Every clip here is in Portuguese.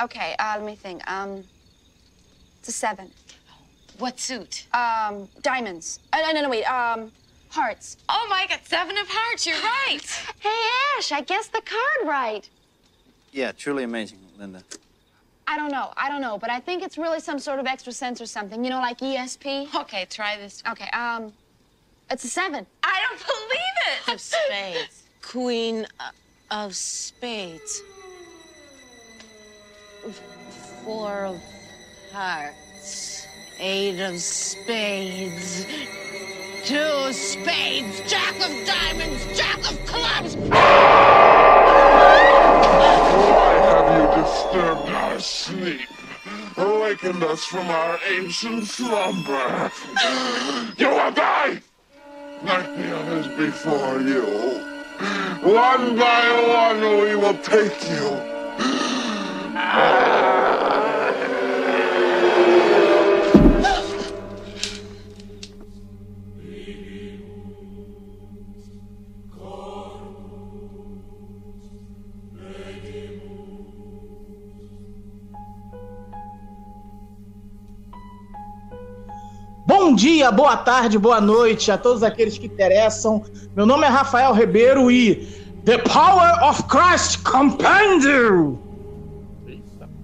Okay, uh, let me think. Um, it's a seven. What suit? Um, diamonds. Uh, no, no, no, wait. Um, hearts. Oh my god, seven of hearts, you're right. Hey, Ash, I guessed the card right. Yeah, truly amazing, Linda. I don't know. I don't know, but I think it's really some sort of extra sense or something. You know, like ESP. Okay, try this. Okay, um, it's a seven. I don't believe it. Of spades. Queen of spades. Four of hearts. Eight of spades. Two spades. Jack of diamonds. Jack of clubs. Why have you disturbed our sleep? Awakened us from our ancient slumber. You will die! Like the others before you. One by one we will take you. Bom dia, boa tarde, boa noite a todos aqueles que interessam. Meu nome é Rafael Ribeiro e The Power of Christ Compendium!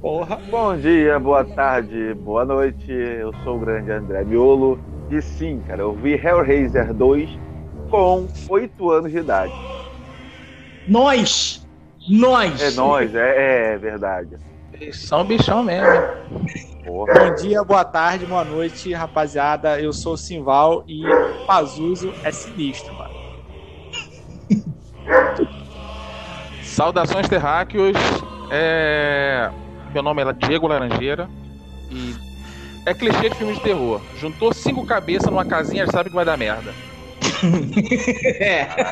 Porra. Bom dia, boa tarde, boa noite. Eu sou o grande André Miolo. E sim, cara, eu vi Hellraiser 2 com 8 anos de idade. Nós! Nós! É nós, é, é verdade. Eles são bichão mesmo. Porra. Bom dia, boa tarde, boa noite, rapaziada. Eu sou o Simval e Pazuzu é sinistro, mano. Saudações terráqueos. É... Meu nome é Diego Laranjeira. E é clichê de filme de terror. Juntou cinco cabeças numa casinha, já sabe que vai dar merda. É.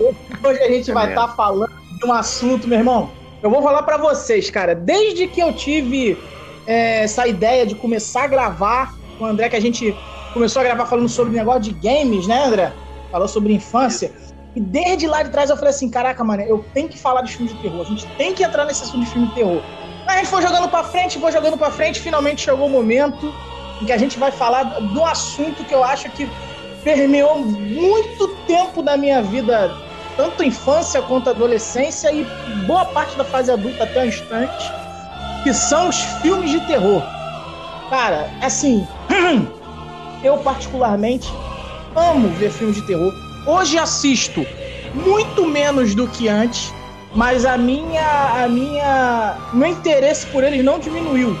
É. Hoje a gente É vai estar falando de um assunto, meu irmão. Eu vou falar pra vocês, cara. Desde que eu tive é, essa ideia de começar a gravar com o André, que a gente começou a gravar falando sobre negócio de games, né, André? Falou sobre infância. E desde lá de trás eu falei assim: caraca, mano, eu tenho que falar de filme de terror. A gente tem que entrar nesse assunto de filme de terror. Aí a gente foi jogando pra frente, foi jogando pra frente. Finalmente chegou o momento em que a gente vai falar do assunto que eu acho que permeou muito tempo da minha vida, tanto infância quanto adolescência e boa parte da fase adulta até o instante, que são os filmes de terror. Cara, assim, eu particularmente amo ver filmes de terror. Hoje assisto muito menos do que antes, mas a minha, a minha, meu interesse por eles não diminuiu,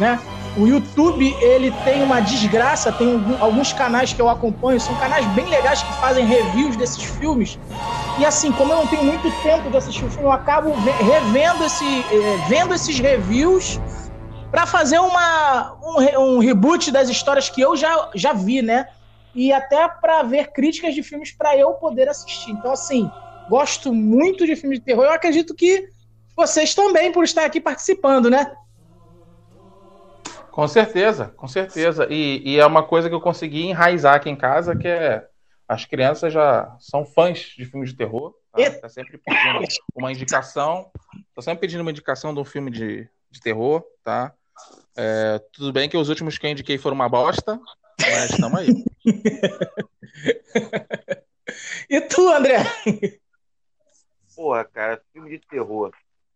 né? O YouTube, ele tem uma desgraça, tem alguns canais que eu acompanho, são canais bem legais que fazem reviews desses filmes. E assim, como eu não tenho muito tempo de assistir o filme, eu acabo ve- revendo esse, eh, vendo esses reviews para fazer uma, um, um reboot das histórias que eu já, já vi, né? E até para ver críticas de filmes para eu poder assistir. Então, assim, gosto muito de filmes de terror. Eu acredito que vocês também, por estar aqui participando, né? Com certeza, com certeza. E, e é uma coisa que eu consegui enraizar aqui em casa, que é as crianças já são fãs de filmes de terror. Tá. Tá sempre pedindo uma indicação. Tô sempre pedindo uma indicação de um filme de, de terror, tá? É, tudo bem que os últimos que eu indiquei foram uma bosta, mas estamos aí. E tu, André? Porra, cara, filme de terror.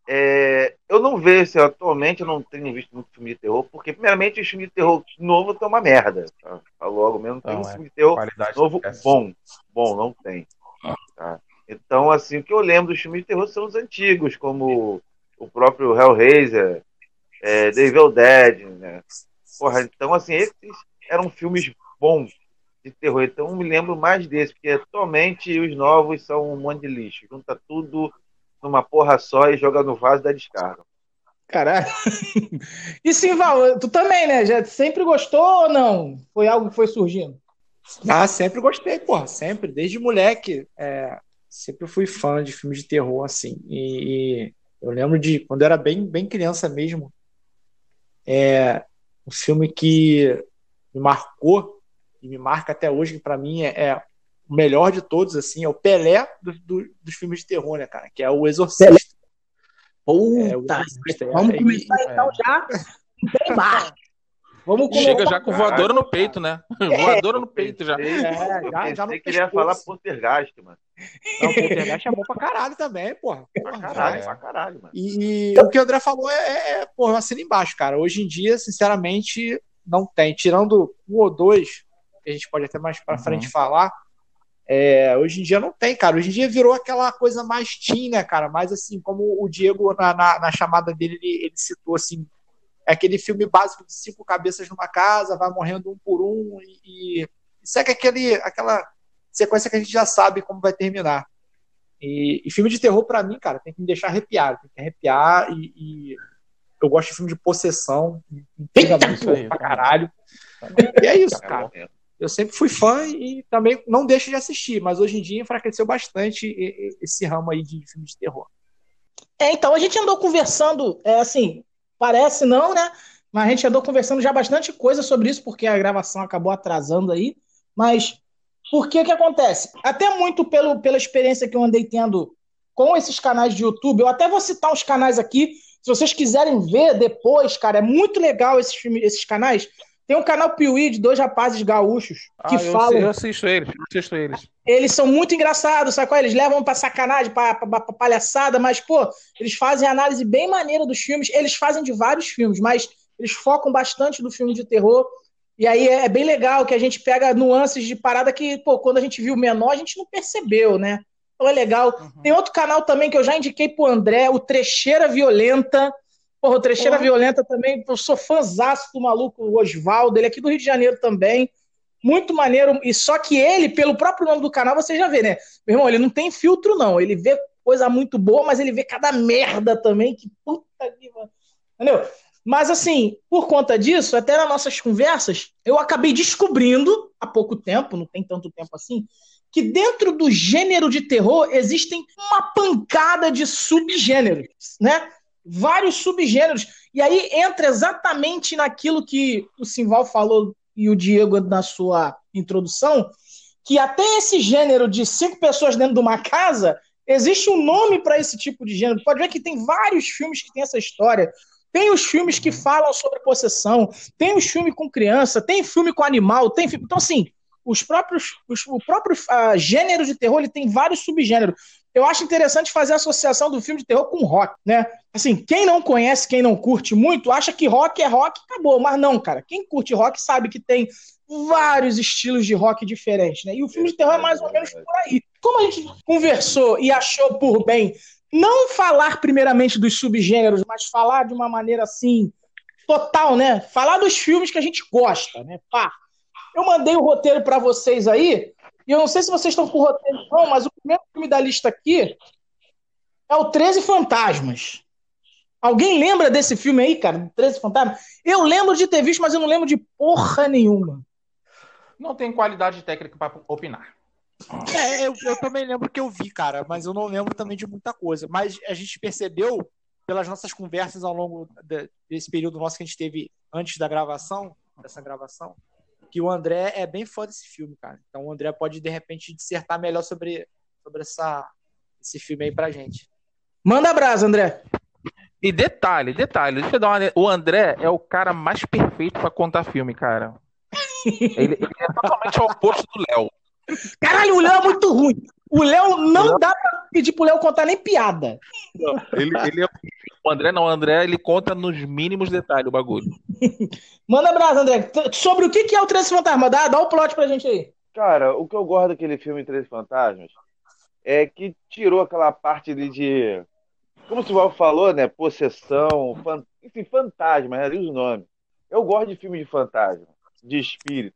É, eu não vejo, assim, atualmente eu não tenho visto muito filme de terror, porque primeiramente os filmes de terror novo estão uma merda. Tá? Logo mesmo, não tem um é. filme de terror Qualidade novo bom. Bom, não tem. Tá? Então, assim, o que eu lembro dos filmes de terror são os antigos, como o próprio Hellraiser, é, The Evil Dead, né? Porra, então, assim, esses eram filmes bons de terror. Então, eu me lembro mais desses, porque atualmente os novos são um monte de lixo. Junta tudo numa porra só e joga no vaso da descarga. Caralho. E sim, Val, tu também, né? Já sempre gostou ou não? Foi algo que foi surgindo? Ah, sempre gostei, porra, sempre, desde moleque. é, sempre fui fã de filmes de terror, assim. E, e eu lembro de quando eu era bem, bem criança mesmo. É um filme que me marcou e me marca até hoje, que pra mim é, é o melhor de todos, assim, é o Pelé do- do- dos filmes de terror, né, cara? Que é o Exorcista. É, o Puta, vamos é, começar e- então já bem baixo. Vamos começar. Chega já com voadora no peito, né? Voadora no peito já. É, já, já no que ele ia pescoço. falar Poltergeist, mano. Não, o Poltergeist é bom pra caralho também, porra. Pra Porra, caralho, É. pra caralho, mano. E, e o que o André falou é, é, é porra, eu assino embaixo, cara. Hoje em dia, sinceramente, não tem. Tirando um ou dois, que a gente pode até mais pra Uhum. frente falar, é, hoje em dia não tem, cara. Hoje em dia virou aquela coisa mais teen, né, cara? Mais assim, como o Diego, na, na, na chamada dele, ele, ele citou, assim, é aquele filme básico de cinco cabeças numa casa, vai morrendo um por um e, e segue aquele, aquela sequência que a gente já sabe como vai terminar. E, e filme de terror, pra mim, cara, tem que me deixar arrepiado. Tem que arrepiar e, e eu gosto de filme de possessão. Intriga muito Isso aí. pra caralho. E é isso, cara. Eu sempre fui fã e também não deixo de assistir, mas hoje em dia enfraqueceu bastante esse ramo aí de filme de terror. É, então, a gente andou conversando, é assim, parece não, né? Mas a gente andou conversando já bastante coisa sobre isso, porque a gravação acabou atrasando aí. Mas por que que acontece? Até muito pelo, pela experiência que eu andei tendo com esses canais de YouTube, eu até vou citar uns canais aqui, se vocês quiserem ver depois, cara, é muito legal esses, esses canais. Tem um canal Piuí de dois rapazes gaúchos que Ah, eu, falam eu assisto eles, eu assisto eles. eles são muito engraçados, sabe qual é? Eles levam pra sacanagem, pra, pra, pra palhaçada, mas, pô, eles fazem análise bem maneira dos filmes. Eles fazem de vários filmes, mas eles focam bastante no filme de terror. E aí é, é bem legal que a gente pega nuances de parada que, pô, quando a gente viu menor, a gente não percebeu, né? Então é legal. Tem outro canal também que eu já indiquei pro André, o Trecheira Violenta. Porra, o Trecheira Violenta também, eu sou fãzaço do maluco Oswaldo, ele é aqui do Rio de Janeiro também. Muito maneiro. E só que ele, pelo próprio nome do canal, você já vê, né? Meu irmão, ele não tem filtro, não. Ele vê coisa muito boa, mas ele vê cada merda também. Que puta que. Entendeu? Mas assim, por conta disso, até nas nossas conversas, eu acabei descobrindo, há pouco tempo, não tem tanto tempo assim, que dentro do gênero de terror existem uma pancada de subgêneros, né? Vários subgêneros. E aí entra exatamente naquilo que o Simval falou e o Diego na sua introdução, que até esse gênero de cinco pessoas dentro de uma casa, existe um nome para esse tipo de gênero. Pode ver que tem vários filmes que tem essa história. Tem os filmes que falam sobre possessão, tem os filmes com criança, tem filme com animal, tem filme... Então, assim, os próprios, os, o próprio uh, gênero de terror ele tem vários subgêneros. Eu acho interessante fazer a associação do filme de terror com rock, né? Assim, quem não conhece, quem não curte muito, acha que rock é rock, acabou. Mas não, cara. Quem curte rock sabe que tem vários estilos de rock diferentes, né? E o filme de terror é mais ou menos por aí. Como a gente conversou e achou por bem não falar primeiramente dos subgêneros, mas falar de uma maneira assim total, né? Falar dos filmes que a gente gosta, né? Pá. Eu mandei o roteiro para vocês aí, e eu não sei se vocês estão com o roteiro não, mas o primeiro filme da lista aqui é o 13 Fantasmas. Alguém lembra desse filme aí, cara? 13 Fantasmas? Eu lembro de ter visto, mas eu não lembro de porra nenhuma. Não tem qualidade técnica para opinar. É, eu, eu também lembro que eu vi, cara, mas eu não lembro também de muita coisa. Mas a gente percebeu, pelas nossas conversas ao longo de, desse período nosso que a gente teve antes da gravação, dessa gravação, que o André é bem fã desse filme, cara. Então o André pode, de repente, dissertar melhor sobre, sobre essa, esse filme aí pra gente. Manda brasa, André. E detalhe, detalhe, deixa eu dar uma... O André é o cara mais perfeito para contar filme, cara. Ele, ele é totalmente o oposto do Léo. Caralho, o Léo é muito ruim. O Léo não dá pra pedir pro Léo contar nem piada. Ele, ele é... O André não, o André ele conta nos mínimos detalhes o bagulho. Manda brasa, André. Sobre o que é o 13 Fantasma? Dá, dá o plot pra gente aí. Cara, o que eu gosto daquele filme Três Fantasmas é que tirou aquela parte de, de como o Val falou, né? Possessão, fan... enfim, fantasma, né? os nomes. Eu gosto de filme de fantasma, de espírito.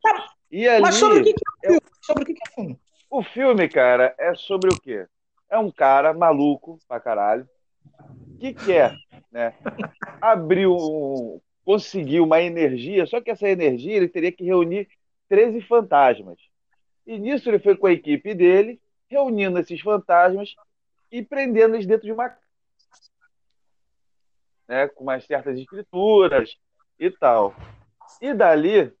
E ali, Mas sobre o que, que é o filme? Sobre o que, que é o filme? O filme, cara, é sobre o quê? É um cara maluco pra caralho que quer, né? Abrir um. conseguir uma energia, só que essa energia ele teria que reunir 13 fantasmas. E nisso ele foi com a equipe dele, reunindo esses fantasmas e prendendo eles dentro de uma né, com umas certas escrituras e tal. E dali,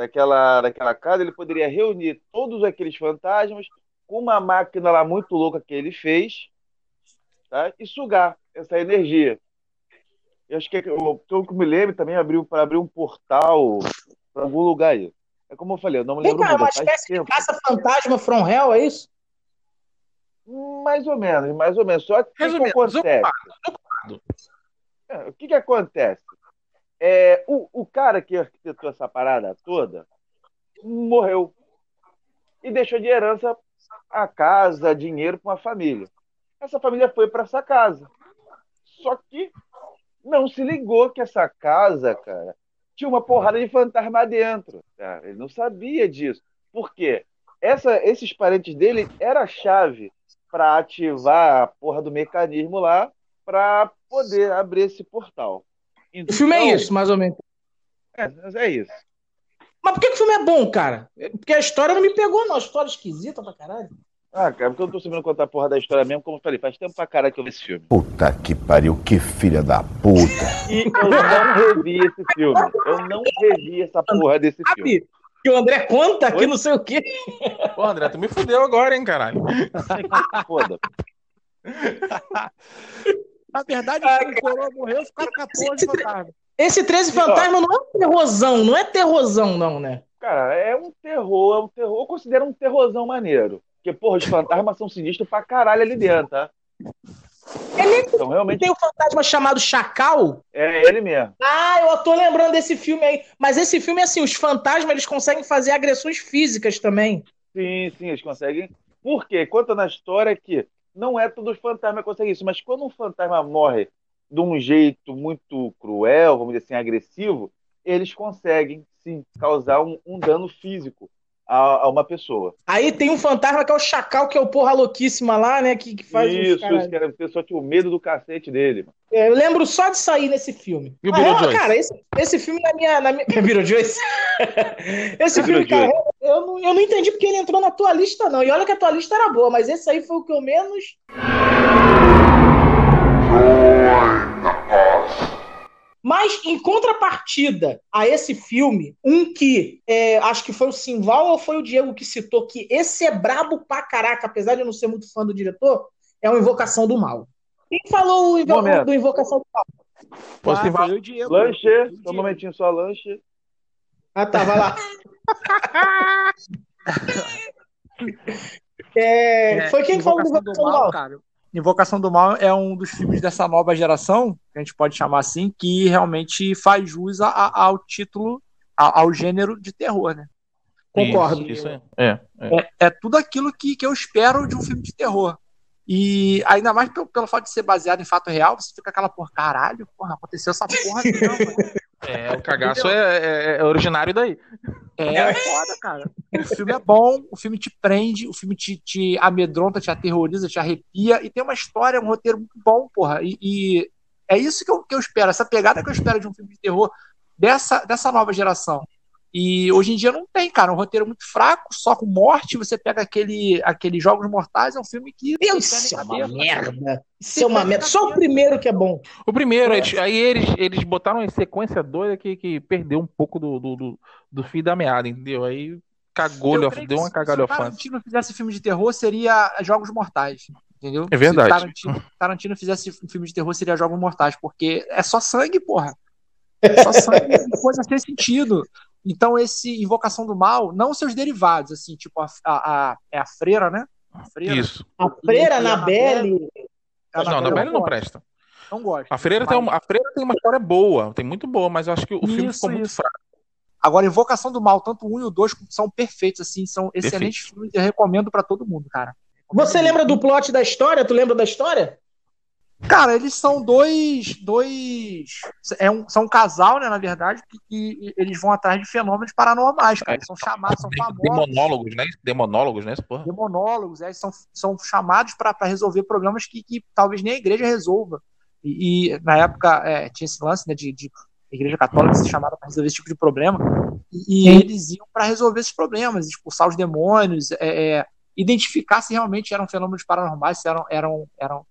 daquela, daquela casa, ele poderia reunir todos aqueles fantasmas com uma máquina lá muito louca que ele fez tá, e sugar. essa energia. Eu acho que é o que eu me lembro também abriu para abrir um portal para algum lugar aí. É como eu falei, eu não me Vem lembro cá, é muito. uma espécie de caça-fantasma from hell, é isso? Mais ou menos, mais ou menos. Só que o que, acontece? É, o que, que acontece? É, o, o cara que arquitetou essa parada toda morreu e deixou de herança a casa, dinheiro para uma família. Essa família foi para essa casa. Só que não se ligou que essa casa, cara, tinha uma porrada de fantasma dentro. Ele não sabia disso. Por quê? Essa, esses parentes dele era a chave para ativar a porra do mecanismo lá para poder abrir esse portal. O filme é Então, isso, mais ou menos. É, é isso. Mas por que, que o filme é bom, cara? Porque a história não me pegou, não. A história é esquisita pra caralho. Ah, cara, porque eu não tô sabendo contar a porra da história mesmo, como eu falei, faz tempo pra caralho que eu vi esse filme. Puta que pariu, que filha da puta. E eu não revi esse filme. Eu não revi essa porra desse filme. Que o André conta que Oi? não sei o quê. Pô, André, tu me fudeu agora, hein, caralho. Foda. Na verdade, Ah, o Coroa morreu, ficaram 14 fantasmas. Esse 13 fantasma não é um terrorzão, não é terrorzão, não, né? Cara, é um terror, é um terror. Eu considero um terrorzão maneiro. Porque, porra, os fantasmas são sinistros pra caralho ali dentro, tá? É Então, realmente, tem um fantasma chamado Chacal. é ele mesmo. Ah, eu tô lembrando desse filme aí. Mas esse filme, assim, os fantasmas eles conseguem fazer agressões físicas também. Sim, sim, eles conseguem. Por quê? Conta na história que não é todos os fantasmas que conseguem isso, mas quando um fantasma morre de um jeito muito cruel, vamos dizer assim, agressivo, eles conseguem, sim, causar um, um dano físico a, a uma pessoa. Aí tem um fantasma que é o Chacal, que é o porra louquíssima lá, né? Que, que faz isso, isso, que era pessoa tinha o medo do cacete dele. mano. É, Eu lembro só de sair nesse filme. E o Ah, é, Beetlejuice? cara, esse, esse filme na minha. Na minha... Beetlejuice? esse filme, cara, eu não, eu não entendi porque ele entrou na tua lista, não. E olha que a tua lista era boa, mas esse aí foi o que eu menos. Mas, em contrapartida a esse filme, um que é, acho que foi o Simval ou foi o Diego que citou que esse é brabo pra caraca, apesar de eu não ser muito fã do diretor, é o Invocação do Mal. Quem falou o Invo- Momento. do Invocação do Mal? Pô, Ah, foi o Diego. Lanche, só um momentinho só, lanche. Ah, tá, vai lá. É, foi quem que falou do Invocação Invocação do Mal? cara. Invocação do Mal é um dos filmes dessa nova geração, que a gente pode chamar assim, que realmente faz jus a- a- ao título, a- ao gênero de terror, né? Concordo. Isso, isso aí. É, é. É, é tudo aquilo que, que eu espero de um filme de terror. E ainda mais pelo, pelo fato de ser baseado em fato real, você fica aquela porra, caralho, porra, aconteceu essa porra mesmo. É, o cagaço é, é- é originário daí. É foda, cara. O filme é bom, o filme te prende, o filme te, te amedronta, te aterroriza, te arrepia, e tem uma história, um roteiro muito bom, porra. E, e é isso que eu, que eu espero, essa pegada que eu espero de um filme de terror dessa, dessa nova geração. E hoje em dia não tem, cara, um roteiro muito fraco, só com morte. Você pega aquele, aquele Jogos Mortais, é um filme que. Isso é uma merda. Isso é uma merda. Só o primeiro que é bom. O primeiro, eles- aí eles, eles botaram uma sequência doida que, que perdeu um pouco do, do, do, do fio da meada, entendeu? Aí cagou, deu uma cagalhofância. Se o Tarantino fizesse filme de terror, seria Jogos Mortais. Entendeu? É verdade. Se Tarantino, Tarantino fizesse um filme de terror, seria Jogos Mortais, porque é só sangue, porra. É só sangue, coisa sem sentido. Então, esse Invocação do Mal, não seus derivados, assim, tipo a, a, a- é a freira, né? A freira. Isso. A freira, E- e Annabelle. A Não, a eu Annabelle não presta. Não gosto. A freira, tem Mas- uma, a freira tem uma história boa, tem muito boa, mas eu acho que o filme Isso, ficou muito isso. fraco. Agora, Invocação do Mal, tanto o 1 e o 2 são perfeitos, assim, são excelentes Perfeito. filmes, eu recomendo pra todo mundo, cara. Você lembra do plot da história? Tu lembra da história? Cara, eles são dois. dois é um, são um casal, né, na verdade, que, que eles vão atrás de fenômenos paranormais, cara. Eles são chamados, são famosos. Demonólogos, né? Demonólogos, né? Porra. Demonólogos, é, são, são chamados para resolver problemas que, que talvez nem a igreja resolva. E, e, na época é, tinha esse lance né, de, de a igreja católica ser chamada para resolver esse tipo de problema. E, e eles iam para resolver esses problemas, expulsar os demônios, é, é, identificar se realmente eram fenômenos paranormais, se eram, eram, eram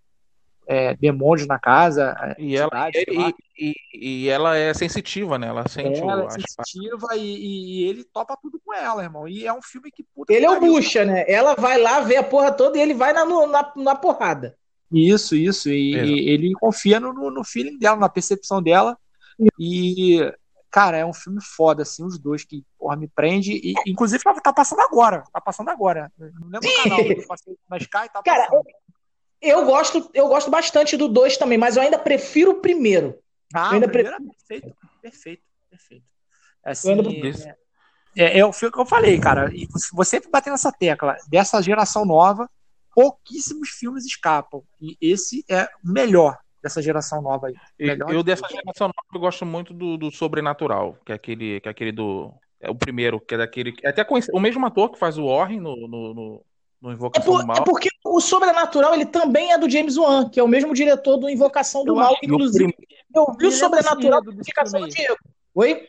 é, demônios na casa. E ela, e, e, e ela é sensitiva, né? Ela sente o, ela é as- sensitiva e, e ele topa tudo com ela, irmão. E é um filme que puta Ele que é o bucha, né? Ela vai lá ver a porra toda e ele vai na, na, na porrada. Isso, isso. E, e ele confia no, no, no feeling dela, na percepção dela. E, cara, é um filme foda, assim, os dois que, porra, me prende. E, inclusive, tá, tá passando agora. Tá passando agora. Não lembro o canal que eu passei na Sky, tá Cara, passando. Eu gosto, eu gosto bastante do 2 também, mas eu ainda prefiro o primeiro. Ah, eu ainda o primeiro é perfeito, perfeito, perfeito. Assim, Eu ainda- é, é o filme que eu falei, cara. E você- sempre bater nessa tecla. Dessa geração nova, pouquíssimos filmes escapam. E esse é o melhor dessa geração nova aí. Melhor Eu de dessa geração nova eu gosto muito do, do Sobrenatural, que é aquele, que é aquele do. É o primeiro, que é daquele. É até conhece- o mesmo ator que faz o Warren no, no, no, no É, Invocação por- do Mal. é porque o Sobrenatural ele também é do James Wan, que é o mesmo diretor do Invocação do Eu Mal. E Inclusive, prim- eu vi o Sobrenatural do filme aí. Diego. Oi?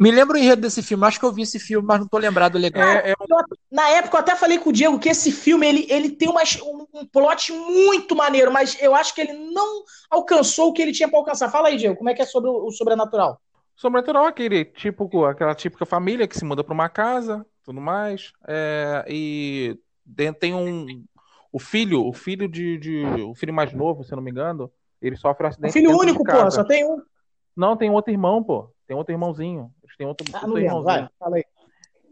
Me lembro o enredo desse filme. Acho que eu vi esse filme, mas não tô lembrado legal. É, é um- Na época eu até falei com o Diego que esse filme ele, ele tem umas, um, plot muito maneiro, mas eu acho que ele não alcançou o que ele tinha pra alcançar. Fala aí, Diego, como é que é sobre o, o Sobrenatural? Sobrenatural é aquele típico, aquela típica família que se muda para uma casa, tudo mais. É, e tem um. O filho, o filho de, de- O filho mais novo, se não me engano, ele sofre um O acidente. filho dentro de único, casa. só tem um. Não, tem outro irmão, pô. Tem outro irmãozinho. Eles têm outro, Ah, outro irmãozinho. vai, fala aí.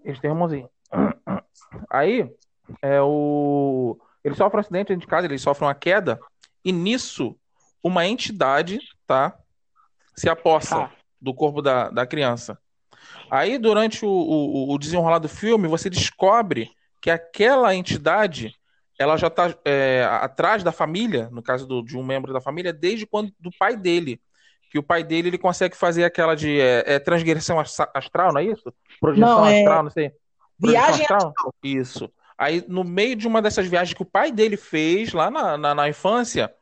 Eles têm um irmãozinho. Aí, é o. Ele sofre um acidente dentro de casa, ele sofre uma queda, e nisso, uma entidade, tá? Se apossa Tá. do corpo da, da criança. Aí, durante o, o, o desenrolar do filme, você descobre que aquela entidade ela já está atrás da família, no caso do- de um membro da família, desde quando do pai dele. Que o pai dele ele consegue fazer aquela de é, é transgressão astral, não é isso? Projeção Não, é astral, não sei. Projeção Viagem astral? Isso. Aí, no meio de uma dessas viagens que o pai dele fez lá na, na, na infância,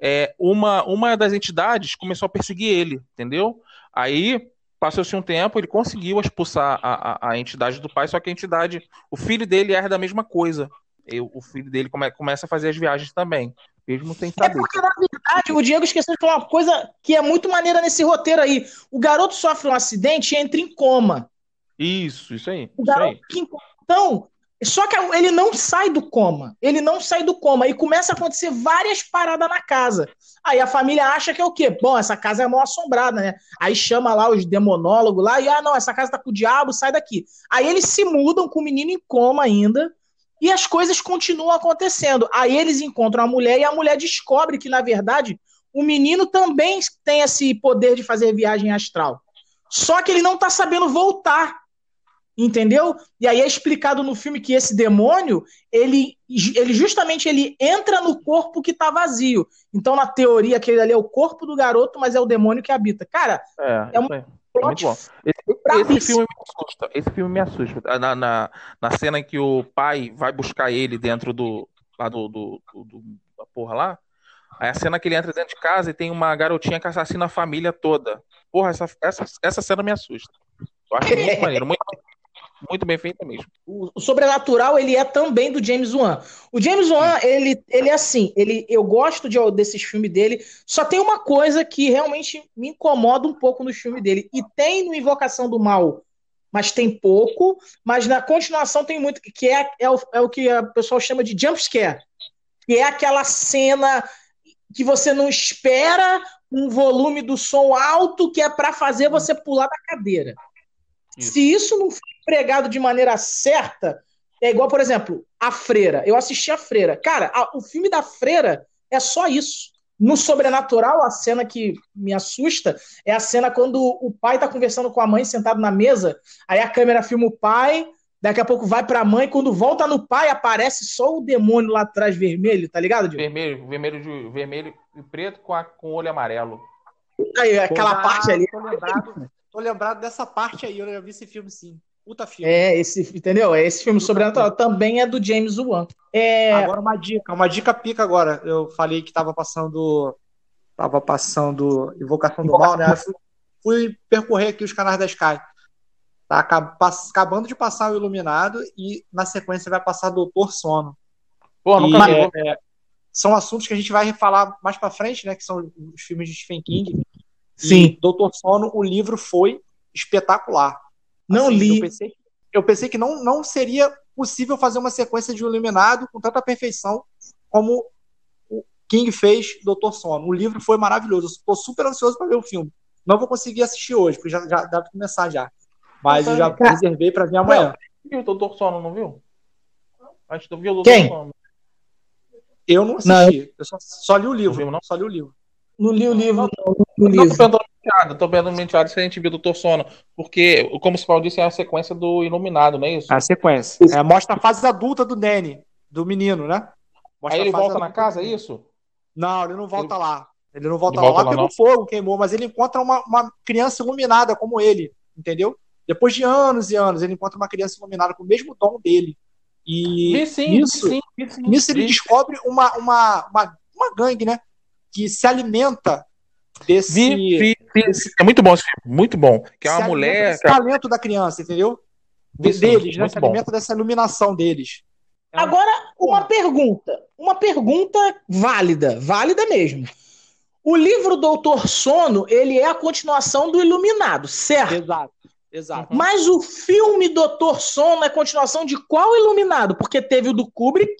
é, uma, uma das entidades começou a perseguir ele, entendeu? Aí, passou-se um tempo, ele conseguiu expulsar a, a, a entidade do pai, só que a entidade, o filho dele herda a mesma coisa. E o filho dele come- começa a fazer as viagens também, mesmo sem É saber. porque, na verdade, o Diego esqueceu de falar uma coisa que é muito maneira nesse roteiro aí. O garoto sofre um acidente e entra em coma. Isso, isso aí. O Isso garoto aí. coma. Então, só que ele não sai do coma. Ele não sai do coma. E começa a acontecer várias paradas na casa. Aí a família acha que é o quê? Bom, essa casa é mal assombrada, né? Aí chama lá os demonólogos lá e, ah, não, essa casa tá com o diabo, sai daqui. Aí eles se mudam com o menino em coma ainda. E as coisas continuam acontecendo. Aí eles encontram a mulher e a mulher descobre que, na verdade, o menino também tem esse poder de fazer viagem astral. Só que ele não tá sabendo voltar. Entendeu? E aí é explicado no filme que esse demônio, ele, ele justamente ele entra no corpo que tá vazio. Então, na teoria, aquele ali é o corpo do garoto, mas é o demônio que habita. Cara, É, É um. É muito bom. Esse, esse filme me assusta. Esse filme me assusta. Na, na, na cena em que o pai vai buscar ele dentro do. Lá do, do, do- do- da porra lá. Aí a cena que ele entra dentro de casa e tem uma garotinha que assassina a família toda. Porra, essa, essa, essa cena me assusta. Eu acho muito maneiro. Muito, muito bem feita mesmo. o, o sobrenatural ele é também do James Wan. O James Wan, ele, ele é assim, ele, eu gosto de, desses filmes dele, só tem uma coisa que realmente me incomoda um pouco nos filmes dele. E tem no Invocação do Mal, mas tem pouco, mas na continuação tem muito, que é, é, o, é o que o pessoal chama de jump scare, que é aquela cena que você não espera, um volume do som alto que é para fazer você pular da cadeira. Isso. Se isso não for empregado de maneira certa, é igual, por exemplo, A Freira. Eu assisti A Freira. Cara, a- o filme da Freira é só isso. No Sobrenatural, a cena que me assusta é a cena quando o pai tá conversando com a mãe sentado na mesa, aí a câmera filma o pai, daqui a pouco vai pra mãe, quando volta no pai, aparece só o demônio lá atrás vermelho, tá ligado, Diogo? Vermelho, vermelho, de, vermelho e preto com, a, com olho amarelo. Aí, aquela Pô, parte ali. Tô lembrado, tô lembrado dessa parte aí, eu já vi esse filme sim. Puta filme. É, esse, entendeu? Esse filme Sobrenatural também é do James Wan. É, Agora uma dica, uma dica pica agora. Eu falei que tava passando. Tava passando Invocação do Mal, né? Eu fui, fui percorrer aqui os canais da Sky. Tá acabando de passar o Iluminado e na sequência vai passar Doutor Sono. Pô, E, nunca vi. é, é, são assuntos que a gente vai falar mais pra frente, né? Que são os filmes de Stephen King. Sim. E Doutor Sono, o livro foi espetacular. Não Assim, li. Eu pensei, eu pensei que não, não seria possível fazer uma sequência de Iluminado com tanta perfeição como o King fez Doutor Sono. O livro foi maravilhoso. Eu estou super ansioso para ver o filme. Não vou conseguir assistir hoje, porque já, já dá para começar já. Mas eu já Cara, reservei para ver amanhã. Viu o Doutor Sono, não viu? A gente viu o Doutor Quem? Sono. Eu não Não, assisti. Eu só, só li o livro. viu, não? Só li o livro. Não li o livro, não. Não li o Não, tô perguntando menteado, tô perguntando menteado se a gente viu o Doutor Sono. Porque, como o Paulo disse, é a sequência do Iluminado, não é isso? A sequência. É, mostra a fase adulta do Danny, do menino, né? Mostra Aí ele a fase volta na adulta casa, do é isso? Não, ele não volta lá. Ele não volta Ele lá. volta Lá lá, pegou não. fogo, queimou, mas ele encontra uma, uma criança iluminada como ele, entendeu? Depois de anos e anos, ele encontra uma criança iluminada com o mesmo dom dele. E Vi sim, nisso, sim, sim. nisso ele descobre uma, uma, uma, uma gangue, né? Que se alimenta desse. Vi, vi, vi. É muito bom esse filme, muito bom. Que é uma mulher. desse talento da criança, entendeu? De- deles, né? Se bom. alimenta dessa iluminação deles. É um- Agora, uma pergunta. Uma pergunta válida, válida mesmo. O livro Doutor Sono, ele é a continuação do Iluminado, certo? Exato, exato. Mas o filme Doutor Sono é continuação de qual Iluminado? Porque teve o do Kubrick,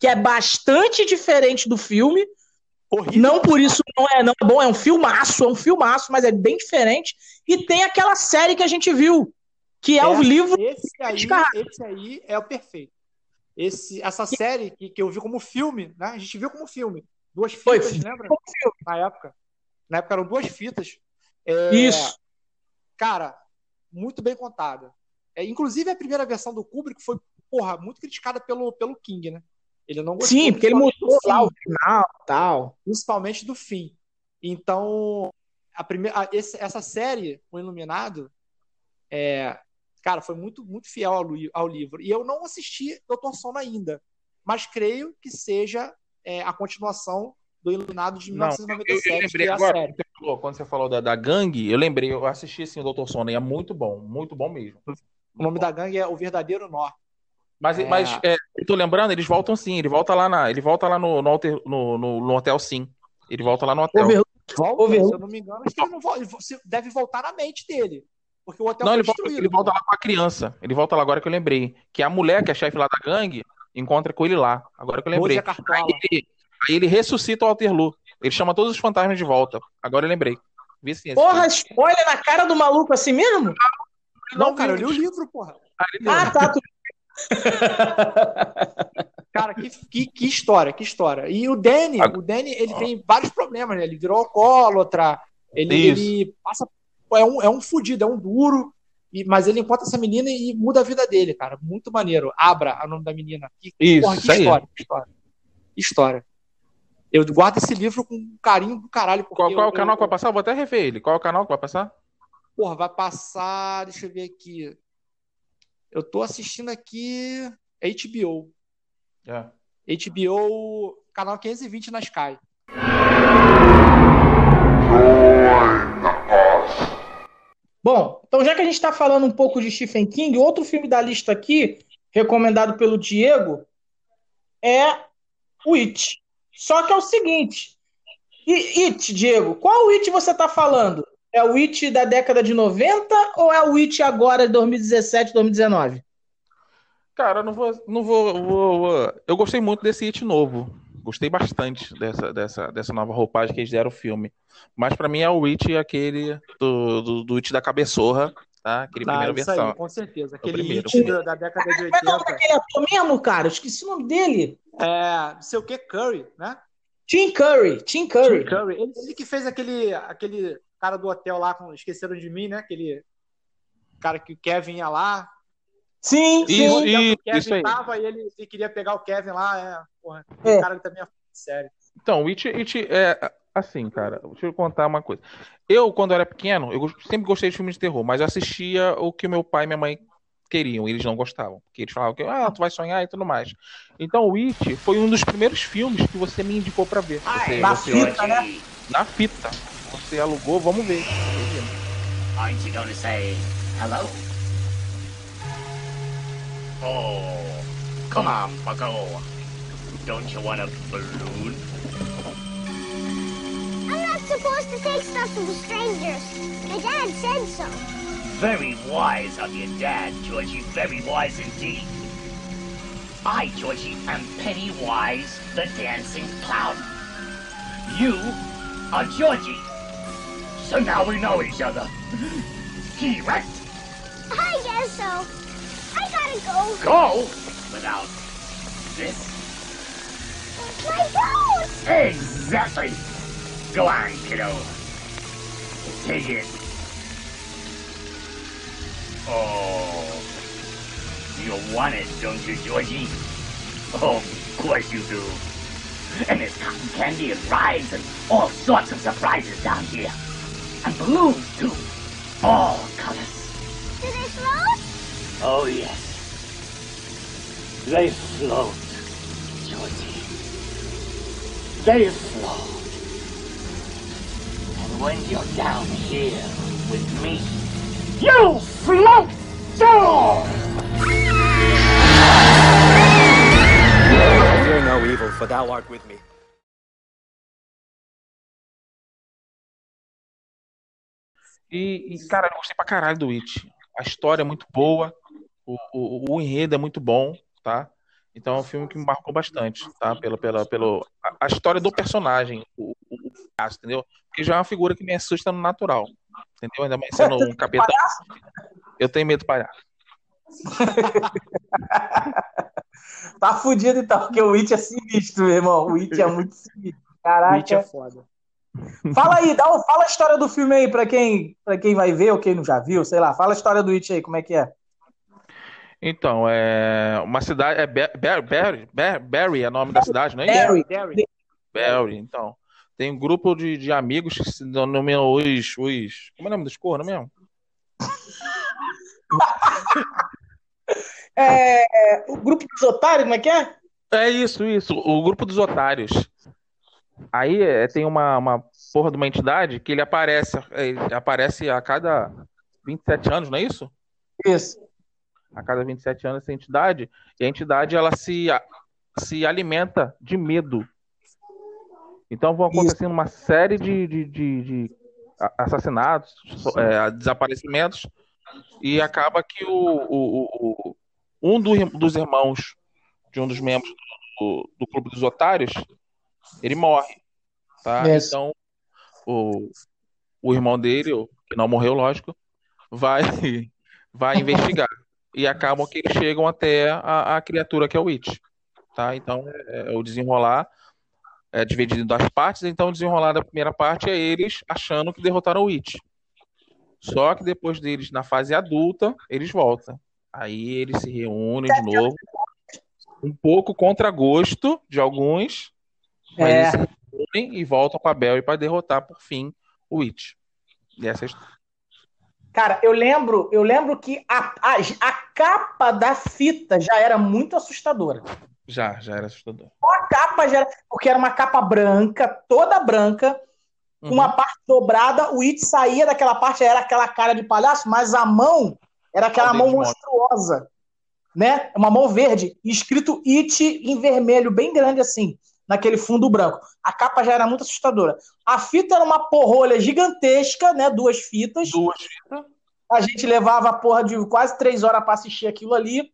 que é bastante diferente do filme. Horrível. Não por isso não é, não é bom, é um filmaço, é um filmaço, mas é bem diferente. E tem aquela série que a gente viu, que é, o Esse- livro. Esse aí, esse aí é o perfeito. Esse, essa série que, que eu vi como filme, né? A gente viu como filme. Duas fitas, foi lembra? Na época. Na época eram duas fitas. É, Isso. Cara, muito bem contada. É, inclusive a primeira versão do Kubrick foi, porra, muito criticada pelo, pelo King, né? Ele não gostou. Sim, porque ele mudou do lá o final e tal. principalmente do fim. Então, a primeira, a- esse- essa série, O Iluminado, é, cara, foi muito, muito fiel ao, ao livro. E eu não assisti Doutor Sono ainda, mas creio que seja é, a continuação do Iluminado de Não, eu, 1997, eu lembrei que é a agora, série. quando você falou- quando você falou da, da gangue, eu lembrei, eu assisti assim o Doutor Sono e é muito bom, muito bom mesmo. O nome da gangue é O Verdadeiro Nó. Mas, É. mas é, eu tô lembrando, eles voltam sim, ele volta lá na, ele volta lá no, no, alter- no, no- no hotel sim. Ele volta lá no hotel. Over- Volta, Over- se eu não me engano, acho que ele não volta, ele deve voltar na mente dele. Porque o hotel Não, foi ele volta, ele volta lá com a criança. Ele volta lá agora que eu lembrei. Que a mulher, que é chefe lá da gangue, encontra com ele lá. Agora que eu lembrei. Cartola. Aí ele, aí ele ressuscita o Alterlu. Ele chama todos os fantasmas de volta. Agora eu lembrei. Vi sim. Porra, spoiler na cara do maluco assim mesmo? Não, cara, eu li o livro, porra. Ah. Ah, tá. Tu... Cara, que, que, que história, que história. E o Danny, o Danny, ele tem vários problemas, né? Ele virou alcoólatra, ele, ele passa. É um, é um fudido, é um duro, e, mas ele encontra essa menina e muda a vida dele, cara. Muito maneiro. Abra é o nome da menina. Que, Isso, porra, que história, que história. História. Eu guardo esse livro com carinho do caralho. Qual, qual é o canal eu- que vai passar? Eu vou até rever ele. Qual é o canal que vai passar? Porra, vai passar. Deixa eu ver aqui. Eu tô assistindo aqui HBO. É. HBO, canal 520 na Sky. Bom, então já que a gente está falando um pouco de Stephen King, outro filme da lista aqui, recomendado pelo Diego, é o It. Só que é o seguinte, e- It, Diego, qual It você está falando? É o It da década de 90 ou é o It agora de 2017, 2019? Cara, eu não vou, não vou, vou- vou- Eu gostei muito desse hit novo. Gostei bastante dessa, dessa, dessa nova roupagem que eles deram ao filme. Mas pra mim é o It aquele do, do, do It da cabeçorra, tá? Aquele primeira isso versão. aí, com certeza. Aquele primeiro. hit da, da década de Como é que é o nome 80. daquele ator mesmo, cara? Eu esqueci o nome dele. É, não sei o que, Curry, né? Tim Curry. Tim Curry. Tim Curry. Ele, ele que fez aquele, aquele cara do hotel lá, com Esqueceram de Mim, né? Aquele cara que o Kevin ia lá. Sim, Isso, sim. que isso, o Kevin isso aí. tava e ele, ele queria pegar o Kevin lá. É, porra, É. o cara também é sério. Então, o It, It é assim, cara. Deixa eu contar uma coisa. Eu, quando era pequeno, eu sempre gostei de filmes de terror, mas eu assistia o que o meu pai e minha mãe queriam, eles não gostavam. Porque eles falavam que, ah, tu vai sonhar e tudo mais. Então, o It foi um dos primeiros filmes que você me indicou pra ver. Você, Na você- fita, né? Na fita. Você alugou, vamos ver. Aren't you going to say hello? Oh, come on, bucko. Don't you want a balloon? I'm not supposed to take stuff from strangers. My dad said so. Very wise of your dad, Georgie. Very wise indeed. I, Georgie, am Pennywise, the dancing clown. You are Georgie. So now we know each other. Correct? I guess so. I gotta go. Go without this. My boat! Exactly. Go on, kiddo. Take it. Oh. You want it, don't you, Georgie? Oh, of course you do. And there's cotton candy and rides and all sorts of surprises down here. And balloons, too. All colors. Do they float? Oh, yes. They float, Georgie. They float. And when you're down here with me, you float too! Fear no evil, for thou art with me. E, e, cara, eu gostei pra caralho do It. A história é muito boa, o, o, o enredo é muito bom, tá? Então é um filme que me marcou bastante, tá? Pela, pela, pelo, a, a história do personagem, o, o, o palhaço, entendeu? Porque já é uma figura que me assusta no natural, entendeu? Ainda mais sendo um capeta. Eu tenho medo do palhaço. Tá fudido então, porque o It é sinistro, meu irmão. O It é muito sinistro. Caraca. O It é foda. Fala aí, dá, um- fala a história do filme aí pra quem, pra quem vai ver ou quem não já viu, sei lá. Fala a história do It aí, como é que é? Então, é uma cidade. É Ber- Barry é o nome da cidade, não é isso? Barry. Barry, então. Tem um grupo de, de amigos que se denominam os, os. Como é o nome dos cornos mesmo? É, o grupo dos otários, como é que é? É isso, isso. O grupo dos otários. Aí é, tem uma, uma porra de uma entidade que ele aparece, ele aparece a cada 27 anos, não é isso? Isso. A cada 27 anos essa entidade, e a entidade ela se, se alimenta de medo. Então vão acontecendo uma série de, de, de- de assassinatos, é, desaparecimentos, e acaba que o, o- o- um do dos irmãos de um dos membros do, do Clube dos Otários, ele morre, tá? Isso. Então, o, o irmão dele, que não morreu, lógico, vai, vai investigar. E acabam que eles chegam até a, a criatura que é o It, tá? Então, é, é o desenrolar é dividido em duas partes, então o desenrolar da primeira parte é eles achando que derrotaram o It. Só que depois deles, na fase adulta, eles voltam. Aí eles se reúnem de novo. Um pouco contra gosto de alguns, mas É. eles e voltam para Bel para derrotar por fim o It. E essa é a. Cara, eu lembro, eu lembro que a, a, a capa da fita já era muito assustadora. Já, já era assustador. A capa já era, porque era uma capa branca, toda branca, com uma parte dobrada, o It saía daquela parte, era aquela cara de palhaço, mas a mão era aquela mão monstruosa, né? Uma mão verde, e escrito It em vermelho, bem grande assim, naquele fundo branco. A capa já era muito assustadora. A fita era uma porrolha gigantesca, né? Duas fitas. Duas fitas. A gente levava a porra de quase três horas para assistir aquilo ali.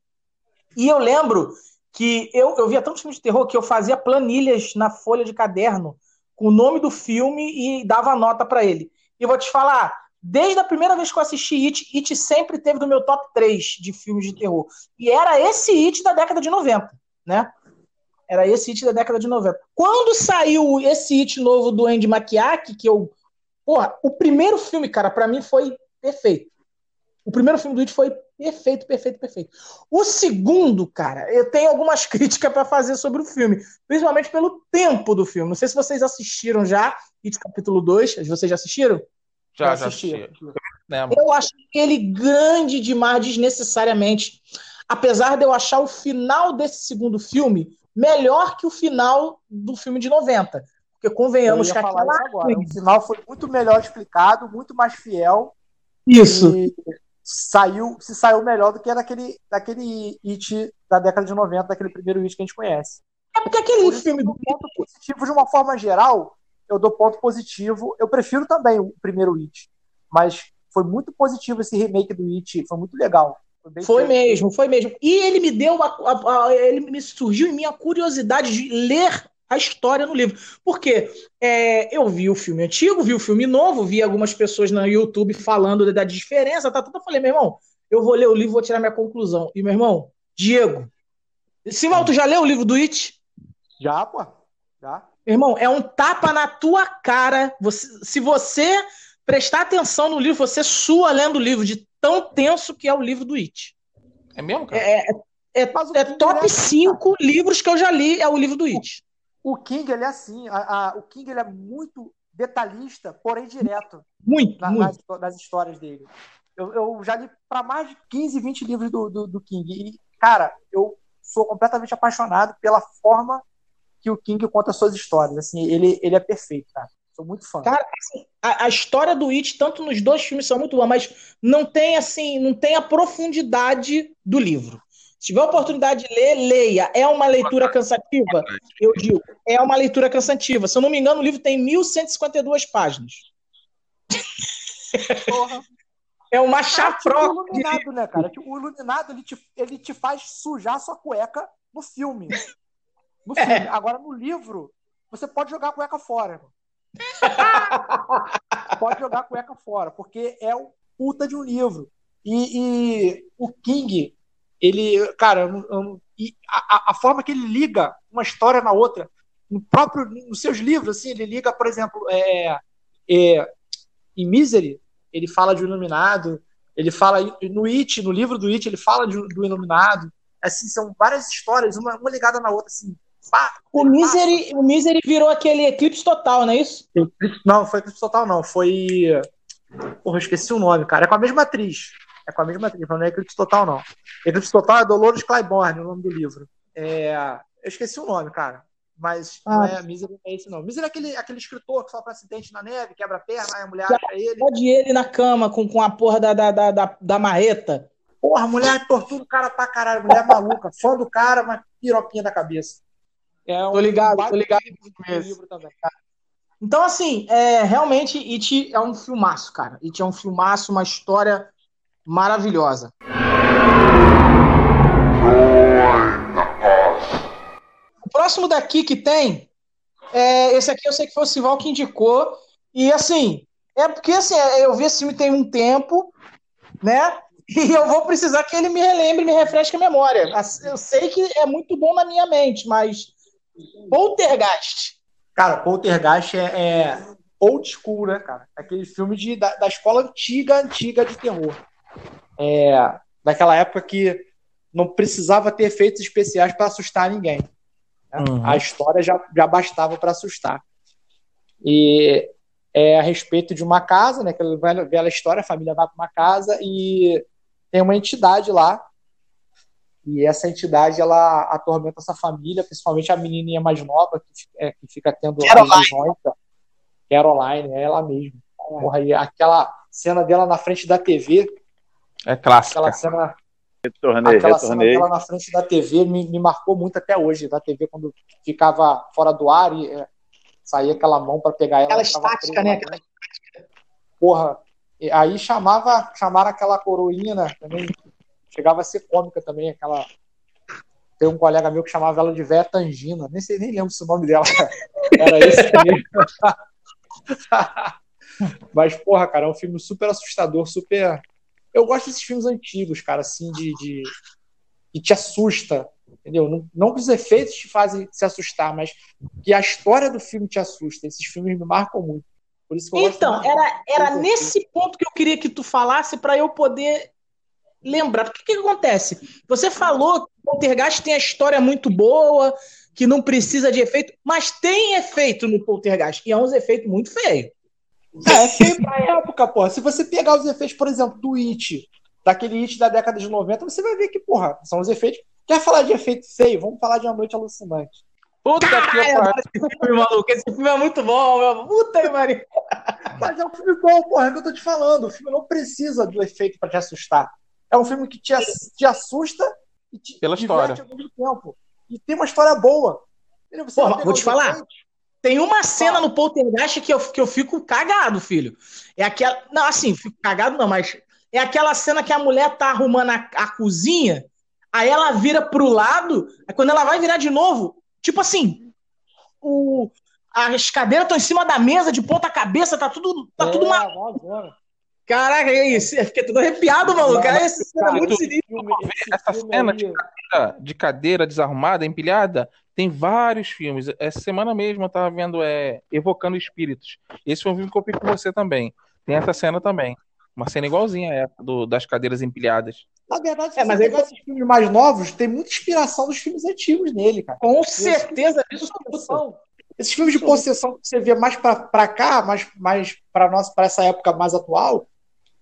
E eu lembro que eu, eu via tantos filmes de terror que eu fazia planilhas na folha de caderno com o nome do filme e dava nota para ele. E vou te falar, desde a primeira vez que eu assisti It, It sempre teve no meu top 3 de filmes de terror. E era esse It da década de 90, né? Era esse It da década de 90. Quando saiu esse It novo do Andy Maquiak, que eu. Porra, o primeiro filme, cara, para mim foi perfeito. O primeiro filme do It foi perfeito, perfeito, perfeito. O segundo, cara, eu tenho algumas críticas para fazer sobre o filme, principalmente pelo tempo do filme. Não sei se vocês assistiram já, It capítulo 2. Vocês já assistiram? Já, Eu já assisti. assisti. Lembro. Eu achei ele grande demais, desnecessariamente. Apesar de eu achar o final desse segundo filme melhor que o final do filme de 90. Porque convenhamos que aquela. agora. O final foi muito melhor explicado, muito mais fiel. Isso. E saiu, se saiu melhor do que daquele, daquele It da década de 90, daquele primeiro It que a gente conhece. É porque aquele filme do ponto positivo, de uma forma geral, eu dou ponto positivo. Eu prefiro também o primeiro It, mas foi muito positivo esse remake do It, foi muito legal. Foi mesmo, foi mesmo. E ele me deu a, a- a- ele me surgiu em mim a curiosidade de ler a história no livro. Porque é, eu vi o filme antigo, vi o filme novo, vi algumas pessoas no YouTube falando da diferença, tá tudo. Eu falei, meu irmão, eu vou ler o livro, vou tirar minha conclusão. E, meu irmão, Diego, Simão, tu já leu o livro do It? Já, pô. Já. Irmão, é um tapa na tua cara. Você, se você prestar atenção no livro, você sua lendo o livro, de tão tenso que é o livro do It. É mesmo, cara? É, é, é, é top 5 livros que eu já li, é o livro do It. O King, ele é assim. A, a, o King, ele é muito detalhista, porém direto. Muito, na, muito. Nas, nas, histórias dele. Eu, eu já li para mais de 15, 20 livros do, do, do King. E, cara, eu sou completamente apaixonado pela forma que o King conta suas histórias. Assim, ele, ele é perfeito, cara. Sou muito fã. Cara, assim, a, a, história do It, tanto nos dois filmes, são muito boa, mas não tem assim, não tem a profundidade do livro. Se tiver oportunidade de ler, leia. É uma leitura cansativa? Eu digo, é uma leitura cansativa. Se eu não me engano, o livro tem 1.152 páginas. Porra. É uma chafroca. É tipo o iluminado, né, cara? O iluminado, ele te, ele te faz sujar sua cueca no filme. No filme. É. Agora, no livro, você pode jogar a cueca fora. pode jogar a cueca fora, porque é o puta de um livro. E, e o King, ele, cara, a, a, forma que ele liga uma história na outra, no próprio, nos seus livros, assim, ele liga, por exemplo, é, é, em Misery, ele fala de um iluminado, ele fala no It, no livro do It, ele fala de, do iluminado. Assim, são várias histórias, uma, uma ligada na outra, assim. Pá, o, Misery, o Misery virou aquele eclipse total, não é isso? Não, foi eclipse total, não. Foi. Porra, esqueci o nome, cara. É com a mesma atriz. É com a mesma atriz, não é Eclipse Total, não. Eclipse Total é Dolores Claiborne, o nome do livro. É... Eu esqueci o nome, cara. Mas ah. não é Misery, não é esse, não. Misery é aquele, aquele escritor que sofre acidente na neve, quebra a perna, aí a mulher acha ele. Pode ele na cama com, com a porra da, da, da, da, da marreta. Porra, mulher tortura o cara pra caralho. Mulher maluca, fã do cara, mas piroquinha da cabeça. É um tô ligado, tô ligado. Livro também. Então, assim, é, realmente, It é um filmaço, cara. It é um filmaço, uma história maravilhosa. O próximo daqui que tem, é, esse aqui eu sei que foi o Sival que indicou, e assim, é porque assim, eu vi esse filme tem um tempo, né? E eu vou precisar que ele me relembre, me refresque a memória. Eu sei que é muito bom na minha mente, mas Poltergeist. Cara, Poltergeist é, é old school, né, cara? Aquele filme de, da, da escola antiga, antiga de terror é, daquela época que não precisava ter efeitos especiais para assustar ninguém. Né? Uhum. A história já, já bastava para assustar. E é a respeito de uma casa, né? Aquela velha história, a família vai para uma casa e tem uma entidade lá. E essa entidade ela atormenta essa família, principalmente a menininha mais nova que, é, que fica tendo visões. Caroline, é ela mesma. Porra, e aquela cena dela na frente da TV, é clássica. Aquela cena. Retornei, aquela retornei. cena na frente da TV me, me, marcou muito até hoje. Da TV, quando ficava fora do ar e é, saía aquela mão para pegar ela. Aquela estática, né? Aquela... Porra. E aí chamava, chamaram aquela coroinha, né? Também chegava a ser cômica também, aquela. Tem um colega meu que chamava ela de Véia Tangina. Nem sei, nem lembro se o nome dela era esse mesmo. Mas, porra, cara, é um filme super assustador, super eu gosto desses filmes antigos, cara, assim, de. de que te assusta, entendeu? Não, não que os efeitos te fazem se assustar, mas que a história do filme te assusta. Esses filmes me marcam muito. Por isso que eu então, era, era nesse ponto que eu queria que tu falasse para eu poder lembrar. Porque o que, que acontece? Você falou que o Poltergeist tem a história muito boa, que não precisa de efeito, mas tem efeito no Poltergeist, e é um efeito muito feio. É, é feio pra época, porra. Se você pegar os efeitos, por exemplo, do It, daquele It da década de 90, você vai ver que, porra, são os efeitos. Quer falar de efeito feio? Vamos falar de Uma Noite Alucinante. Puta que pariu. Esse filme, maluco. Esse filme é muito bom, meu. Puta que pariu. Mas é um filme bom, porra. É o que eu tô te falando. O filme não precisa do efeito pra te assustar. É um filme que te, te assusta e te Pela história. ao mesmo tempo. E tem uma história boa. Pô, vou te falar. Efeitos, tem uma cena no Poltergeist que eu, que eu fico cagado, filho. É aquela. Não, assim, fico cagado não, mas. É aquela cena que a mulher tá arrumando a, a cozinha, aí ela vira pro lado, aí quando ela vai virar de novo, tipo assim. o, as cadeiras estão em cima da mesa, de ponta cabeça, tá tudo, tá tudo uma... Caraca, é isso. Eu fiquei tudo arrepiado, maluco. Cara, essa cena é muito sinistra. Essa cena de cadeira, de cadeira desarrumada, empilhada, tem vários filmes. Essa semana mesmo eu tava vendo é, Evocando Espíritos. Esse foi um filme que eu fiz com você também. Tem essa cena também. Uma cena igualzinha a essa do, das cadeiras empilhadas. Na verdade, se É, você mas aí- pegar esses filmes mais novos, tem muita inspiração dos filmes antigos nele, cara. Com certeza possessão- Esses filmes de possessão que você vê mais pra, pra cá, mais, mais pra, nossa, pra essa época mais atual,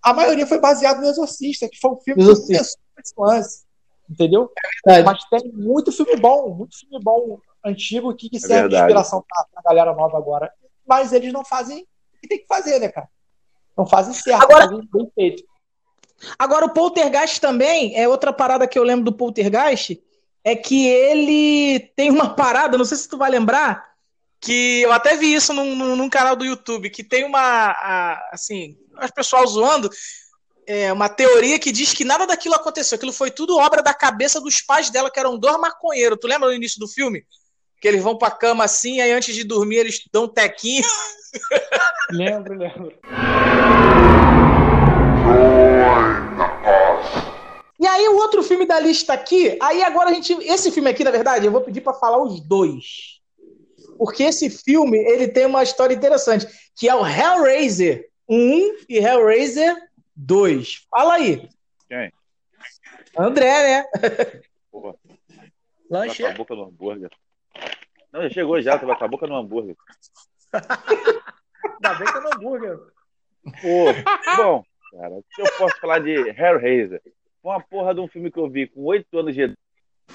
a maioria foi baseado no Exorcista, que foi um filme que Exorcista. começou esse lance. Entendeu? verdade. Mas tem muito filme bom, muito filme bom antigo que, que serve de verdade. inspiração pra, pra galera nova agora. Mas eles não fazem o que tem que fazer, né, cara? Não fazem certo, Agora- fazem bem feito. Agora, o Poltergeist também, é outra parada que eu lembro do Poltergeist, é que ele tem uma parada, não sei se tu vai lembrar, que eu até vi isso num, num, num canal do YouTube, que tem uma, a- assim, as pessoal zoando, é, uma teoria que diz que nada daquilo aconteceu, aquilo foi tudo obra da cabeça dos pais dela, que eram dois maconheiros. Tu lembra no início do filme? Que eles vão pra cama assim, aí antes de dormir eles dão um tequinho. Lembro, lembro. E aí o outro filme da lista aqui, aí agora a gente, esse filme aqui, na verdade, eu vou pedir pra falar os dois. Porque esse filme, ele tem uma história interessante, que é o Hellraiser 1 e Hellraiser 2. Fala aí. Quem? André, né? Porra. Lanche. Tava com a boca no hambúrguer. Não, já chegou já, tava com a boca no hambúrguer. Ainda bem que é no hambúrguer. Pô, bom, cara, se eu posso falar de Hellraiser, foi uma porra de um filme que eu vi com oito anos de idade.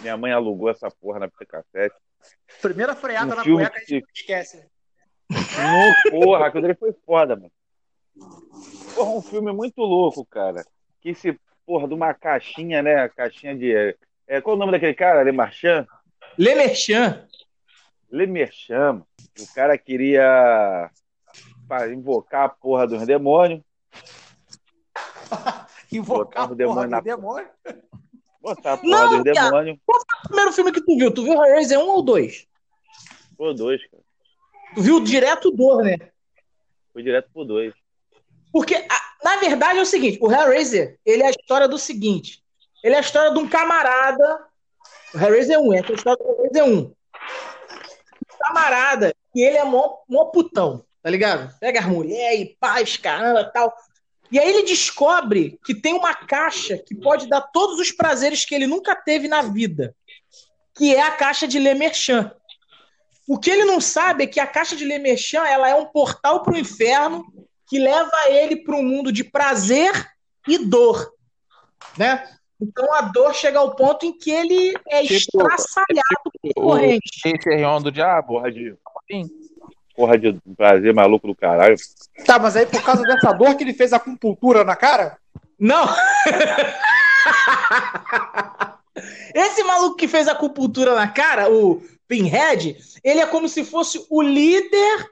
Minha mãe alugou essa porra na fita cassete. Primeira freada Um na filme cueca, a gente não esquece. No, porra, aquilo ali foi foda, mano. Porra, um filme muito louco, cara. Que esse, porra, de uma caixinha, né? Caixinha de. É, qual o nome daquele cara? Le Marchand? Le Merchan. Le Marchand. mano. O cara queria invocar a porra dos demônios. Invocar Botava o a demônio porra na- do demônio. Botar a porra Não, dos demônios. Qual foi o primeiro filme que tu viu? Tu viu Hellraiser 1 ou 2? Pô, dois, cara. Tu viu direto do, né? Foi direto pro dois. Porque, a- na verdade, é o seguinte: o Hellraiser, ele é a história do seguinte: ele é a história de um camarada. O Hellraiser 1, é a história do Hellraiser 1. Um camarada, que ele é mó, mó putão, tá ligado? Pega as mulheres e paz, caramba tal. E aí ele descobre que tem uma caixa que pode dar todos os prazeres que ele nunca teve na vida, que é a caixa de Le Merchan. O que ele não sabe é que a caixa de Le Merchan, ela é um portal para o inferno que leva ele para um mundo de prazer e dor, né? Então a dor chega ao ponto em que ele é Tipo, estraçalhado por O corrente. esse é do diabo. De. Sim. Porra de prazer maluco do caralho. Tá, mas aí por causa dessa dor que ele fez acupuntura na cara? Não! Esse maluco que fez a acupuntura na cara, o Pinhead, ele é como se fosse o líder,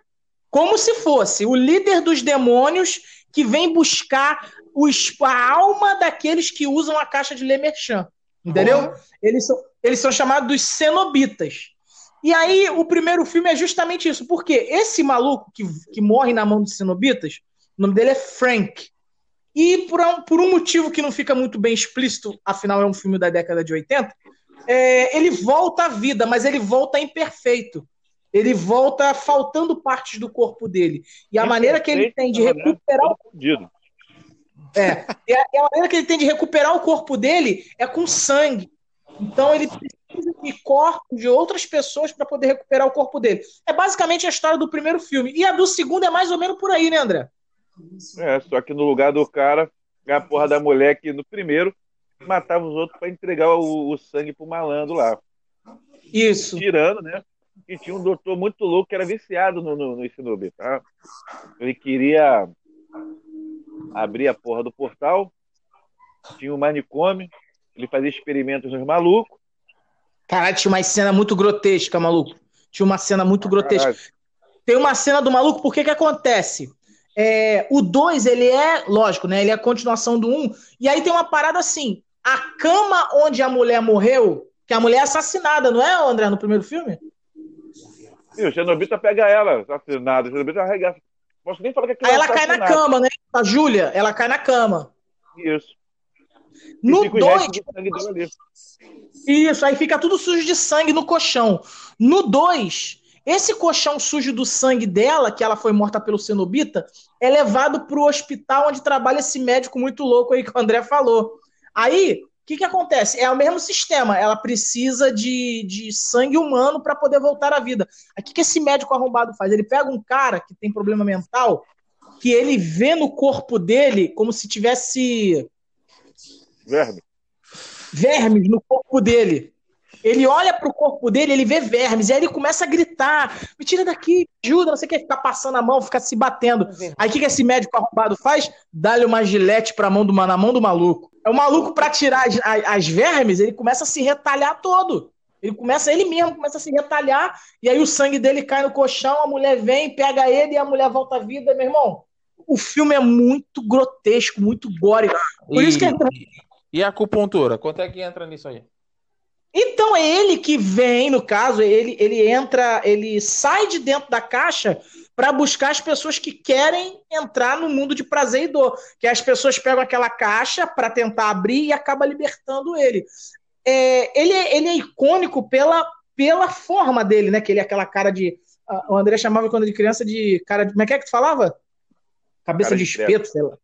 como se fosse o líder dos demônios que vem buscar o, es- a alma daqueles que usam a caixa de Lemerchan. Entendeu? Eles são, eles são chamados dos cenobitas. E aí, o primeiro filme é justamente isso. Porque esse maluco que, que morre na mão dos cenobitas, o nome dele é Frank. E por um, por um motivo que não fica muito bem explícito, afinal é um filme da década de 80, é, ele volta à vida, mas ele volta imperfeito. Ele volta faltando partes do corpo dele. E a maneira que ele tem de recuperar o é. E a, e a maneira que ele tem de recuperar o corpo dele é com sangue. Então ele precisa de corpos de outras pessoas para poder recuperar o corpo dele. É basicamente a história do primeiro filme. E a do segundo é mais ou menos por aí, né, André? É, só que no lugar do cara, a porra da mulher que no primeiro matava os outros pra entregar o, o sangue pro malandro lá. Isso. Tirando, né? E tinha um doutor muito louco que era viciado no, no, no Shinobi, tá? Ele queria abrir a porra do portal, tinha um manicômio, ele fazia experimentos nos malucos. Caralho, tinha uma cena muito grotesca, maluco. Tinha uma cena muito grotesca. Tem uma cena do maluco, por que que acontece? É, o 2, ele é, lógico, né? Ele é a continuação do 1. Um, e aí tem uma parada assim: a cama onde a mulher morreu, que a mulher é assassinada, não é, André, no primeiro filme? E o Xenobita pega ela, assassinada. O Xenobita arregaça. Posso nem falar que Aí é ela cai na cama, né? A Júlia, ela cai na cama. Isso. No fica os 2, restos do sangue dela ali. Isso, aí fica tudo sujo de sangue no colchão. No 2, esse colchão sujo do sangue dela, que ela foi morta pelo cenobita, é levado pro hospital onde trabalha esse médico muito louco aí que o André falou. Aí, o que, que acontece? É o mesmo sistema. Ela precisa de, de sangue humano para poder voltar à vida. O que, que esse médico arrombado faz? Ele pega um cara que tem problema mental, que ele vê no corpo dele como se tivesse Verme. vermes no corpo dele. Ele olha pro corpo dele, ele vê vermes, e aí ele começa a gritar: me tira daqui, me ajuda, não sei o que, ficar passando a mão, ficar se batendo. Aí o que, que esse médico arrombado faz? Dá-lhe uma gilete pra mão do, na mão do maluco. É o maluco, pra tirar as, as- as vermes, ele começa a se retalhar todo. Ele começa, ele mesmo começa a se retalhar, e aí o sangue dele cai no colchão, a mulher vem, pega ele e a mulher volta à vida, meu irmão. O filme é muito grotesco, muito gore. Por isso que é E, a acupuntura? Quanto é que entra nisso aí? Então é ele que vem, no caso, ele, ele entra, ele sai de dentro da caixa para buscar as pessoas que querem entrar no mundo de prazer e dor. Que as pessoas pegam aquela caixa para tentar abrir e acaba libertando ele. É, ele, é- ele é icônico pela, pela forma dele, né? Que ele é aquela cara de. O André chamava quando de criança de cara de. Como é que é que tu falava? Cabeça Cara de de espeto, sei lá.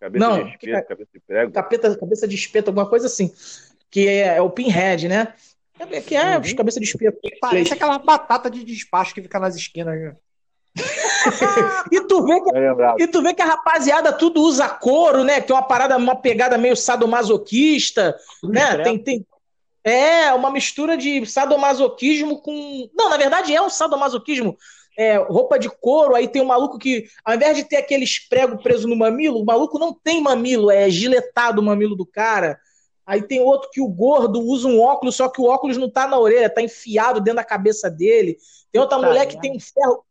Cabeça Não, de que espeto, cabeça de prego. Capeta, cabeça de espeto, alguma coisa assim. Que é, é o Pinhead, né? É- Que é os cabeça de espeto. Parece aquela batata de despacho que fica nas esquinas. né? E tu, vê que, É e tu vê que a rapaziada tudo usa couro, né? Que é uma parada, uma pegada meio sadomasoquista, né? Tem, tem, é uma mistura de sadomasoquismo com. Não, na verdade é um sadomasoquismo. É, roupa de couro, aí tem um maluco que, ao invés de ter aqueles pregos preso no mamilo, o maluco não tem mamilo, é giletado o mamilo do cara. Aí tem outro que o gordo usa um óculos, só que o óculos não tá na orelha, tá enfiado dentro da cabeça dele. Tem outra Puta mulher que tem um ferro.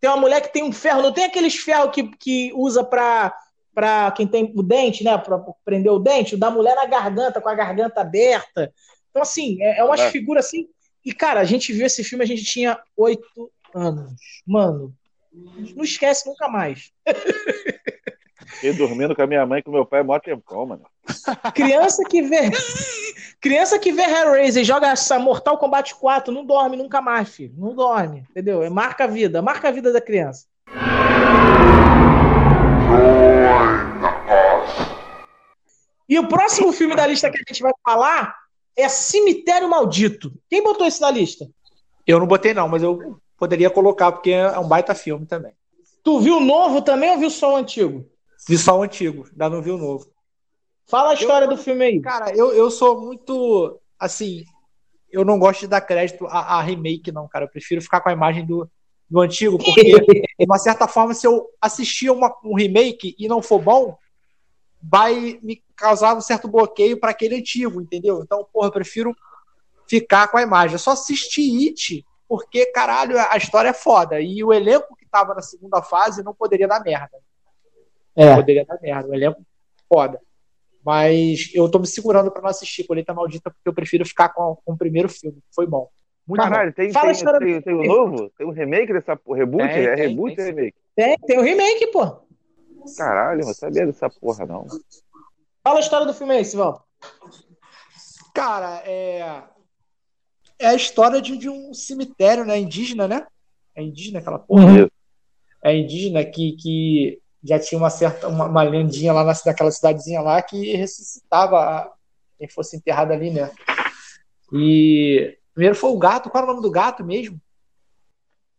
Tem uma mulher que tem um ferro, não tem aqueles ferros que, que usa pra, pra quem tem o dente, né? Pra prender o dente, o da mulher na garganta, com a garganta aberta. Então, assim, é, é umas É. figuras assim. E, cara, a gente viu esse filme, a gente tinha oito anos. Mano, não esquece nunca mais. Fiquei dormindo com a minha mãe e com meu pai é mó tempão, mano. Criança que vê. Criança que vê Hellraiser e joga essa Mortal Kombat 4 não dorme nunca mais, filho. Não dorme, entendeu? É marca a vida, marca a vida da criança. E o próximo filme da lista que a gente vai falar é Cemitério Maldito. Quem botou esse na lista? Eu não botei, não, mas eu poderia colocar, porque é um baita filme também. Tu viu o novo também ou viu só o antigo? Vi só o antigo, ainda não vi o novo. Fala a história do filme aí. Cara, eu, eu sou muito. Assim, eu não gosto de dar crédito a, a remake, não, cara. Eu prefiro ficar com a imagem do, do antigo, porque, de uma certa forma, se eu assistir uma- um remake e não for bom, vai me causar um certo bloqueio para aquele antigo, entendeu? Então, porra, eu prefiro ficar com a imagem. Eu só assisti It porque, caralho, a história é foda. E o elenco que tava na segunda fase não poderia dar merda. É. Poderia dar merda. O elenco foda. Mas eu tô me segurando pra não assistir Colheita Maldita porque eu prefiro ficar com, com o primeiro filme. Foi bom. Muito Caralho, tem, Fala a tem, história tem, do tem um filme. novo? Tem um remake dessa porra? Reboot? Tem, é tem, reboot tem ou remake? Tem, tem o remake, pô. Caralho, eu não sabia dessa porra, não. Fala a história do filme aí, Sival. Cara, é. É a história de, de um cemitério, né? Indígena, né? É indígena aquela porra. Uhum. É indígena que, que já tinha uma certa uma, uma lendinha lá na, naquela cidadezinha lá que ressuscitava a- quem fosse enterrado ali, né? E primeiro foi o gato. Qual era o nome do gato mesmo?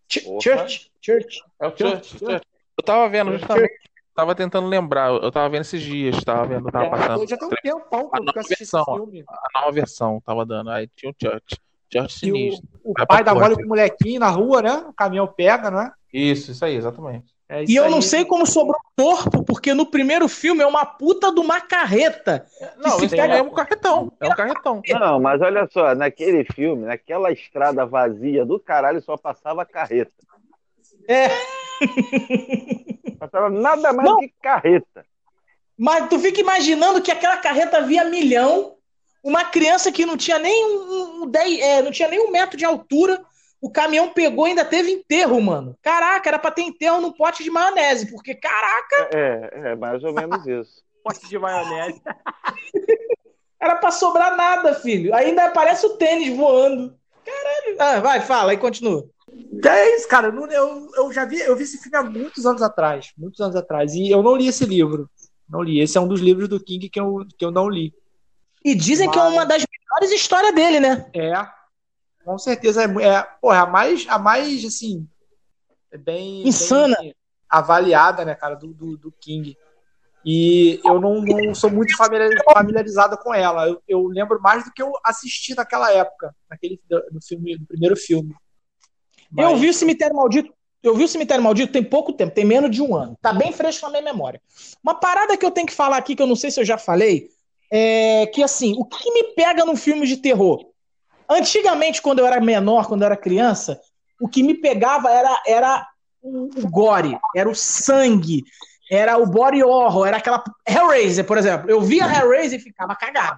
Ch-. Church, Church. É o Church, Church. Eu tava vendo justamente. Tava tentando lembrar. Eu tava vendo esses dias. Tava vendo, tava passando. É, já tem um tempão que A eu nova assisti esse versão, filme. A nova versão tava dando. Aí tinha o Church. E o, sinistro. o Vai pai dá mole pro molequinho na rua, né? O caminhão pega, né? Isso, isso aí, exatamente. É E isso eu aí. não sei como sobrou corpo, porque no primeiro filme é uma puta de uma carreta. Não, se esse pega- é um carretão. É um carretão. Não, mas olha só, naquele filme, naquela estrada vazia do caralho, só passava carreta. É. Passava nada mais Não. que carreta. Mas tu fica imaginando que aquela carreta via milhão, uma criança que não tinha nem um, um dez- é, não tinha nem um metro de altura, o caminhão pegou e ainda teve enterro, mano. Caraca, era pra ter enterro num pote de maionese, porque caraca, É, é mais ou menos isso. Pote de maionese. era pra sobrar nada, filho. Ainda aparece o tênis voando. Caralho. Ah, vai, fala, aí continua. É isso, cara. Eu, eu, eu já vi, eu vi esse filme há muitos anos atrás. Muitos anos atrás. E eu não li esse livro. Não li. Esse é um dos livros do King que eu, que eu não li. E dizem que é uma das melhores histórias dele, né? É. Com certeza é, é porra, a mais, a mais assim, é bem, Insana. bem avaliada, né, cara, do, do, do King. E eu não, não sou muito familiar- familiarizado com ela. Eu, eu lembro mais do que eu assisti naquela época, naquele do, do filme, do primeiro filme. Eu vi o Cemitério Maldito. Eu vi o Cemitério Maldito tem pouco tempo, tem menos de um ano. Tá bem fresco na minha memória. Uma parada que eu tenho que falar aqui, que eu não sei se eu já falei, é que assim, o que me pega num filme de terror? Antigamente, quando eu era menor, quando eu era criança, o que me pegava era, era o, gore, era o sangue, era o body horror, era aquela. Hellraiser, por exemplo. Eu via Hellraiser e ficava cagado.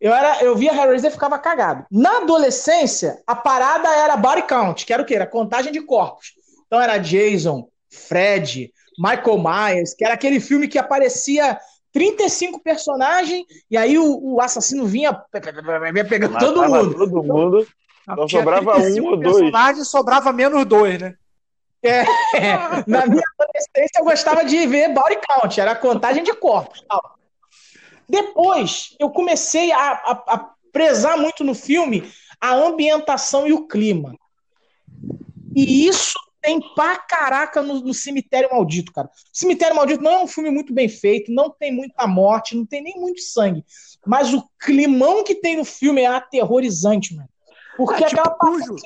Eu, era, eu via Hellraiser e ficava cagado. Na adolescência, a parada era body count, que era o quê? Era contagem de corpos. Então era Jason, Fred, Michael Myers, que era aquele filme que aparecia 35 personagens e aí o, o assassino vinha, pe- pe- pe- pe- vinha pegando todo Matava mundo. todo mundo. Tinha sobrava 35 um ou dois. personagens, sobrava menos dois, né? É, na minha adolescência eu gostava de ver body count, era contagem de corpos. tal. Depois eu comecei a, a- a prezar muito no filme a ambientação e o clima. E isso tem pra caraca no, no Cemitério Maldito, cara. Cemitério Maldito não é um filme muito bem feito, não tem muita morte, não tem nem muito sangue. Mas o climão que tem no filme é aterrorizante, mano. Porque É tipo aquela Cujo.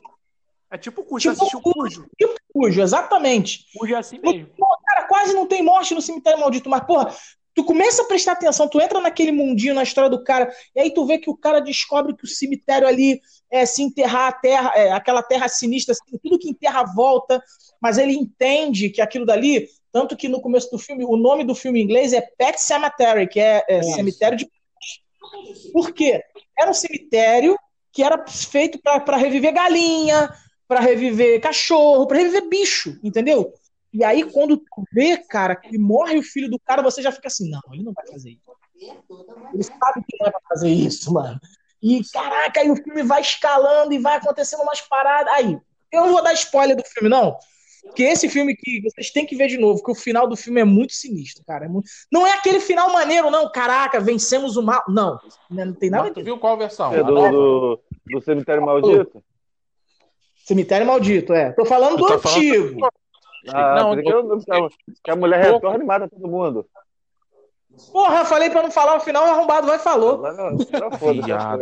É tipo Cujo. Tipo Você assistiu Cujo? Tipo Cujo, exatamente. Cujo é assim mesmo. Pô, cara, quase não tem morte no cemitério maldito, mas, porra, tu começa a prestar atenção, tu entra naquele mundinho, na história do cara, e aí tu vê que o cara descobre que o cemitério ali é se enterrar a terra, é, aquela terra sinistra, assim, tudo que enterra volta, mas ele entende que aquilo dali, tanto que no começo do filme, o nome do filme em inglês é Pet Cemetery, que é, é cemitério de por quê? Era um cemitério que era feito para reviver galinha, para reviver cachorro, para reviver bicho, entendeu? E aí, quando tu vê, cara, que morre o filho do cara, você já fica assim, não, ele não vai fazer isso. Ele sabe que não é pra fazer isso, mano. E, caraca, aí o filme vai escalando e vai acontecendo umas paradas. Aí, eu não vou dar spoiler do filme, não. Porque esse filme que vocês têm que ver de novo, que o final do filme é muito sinistro, cara. É muito- Não é aquele final maneiro, não. Caraca, vencemos o mal. Não. Não tem nada a Tu ver. viu qual versão? É do, do, do Cemitério Maldito? Cemitério Maldito, é. Tô falando do tô falando- antigo. Ah, Não, não, que, eu- que a- que a mulher retorna e mata todo mundo. Porra, eu falei pra não falar o final, o arrombado vai e falou. Foda-se, Viado.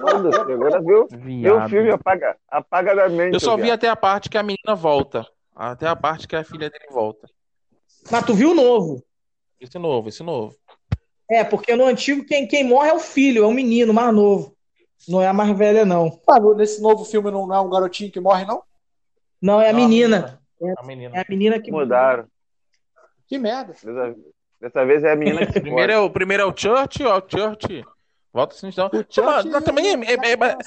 foda-se, Agora viu, viu o Viado. filme, apaga, apaga da mente. Eu só vi viado. até a parte que a menina volta. Até a parte que a filha dele volta. Mas tu viu o novo. Esse novo, esse novo. É, porque no antigo quem, quem morre é o filho, é o menino mais novo. Não é a mais velha, não. Ah, nesse novo filme não é um garotinho que morre, não? Não, é a Não, menina. A menina. É a menina que Mudaram. Que merda. Dessa, dessa vez é a menina que se Primeiro é o, primeiro é o Church, ó, o Church. Volta assim, então. O Church Mas também é, é, é-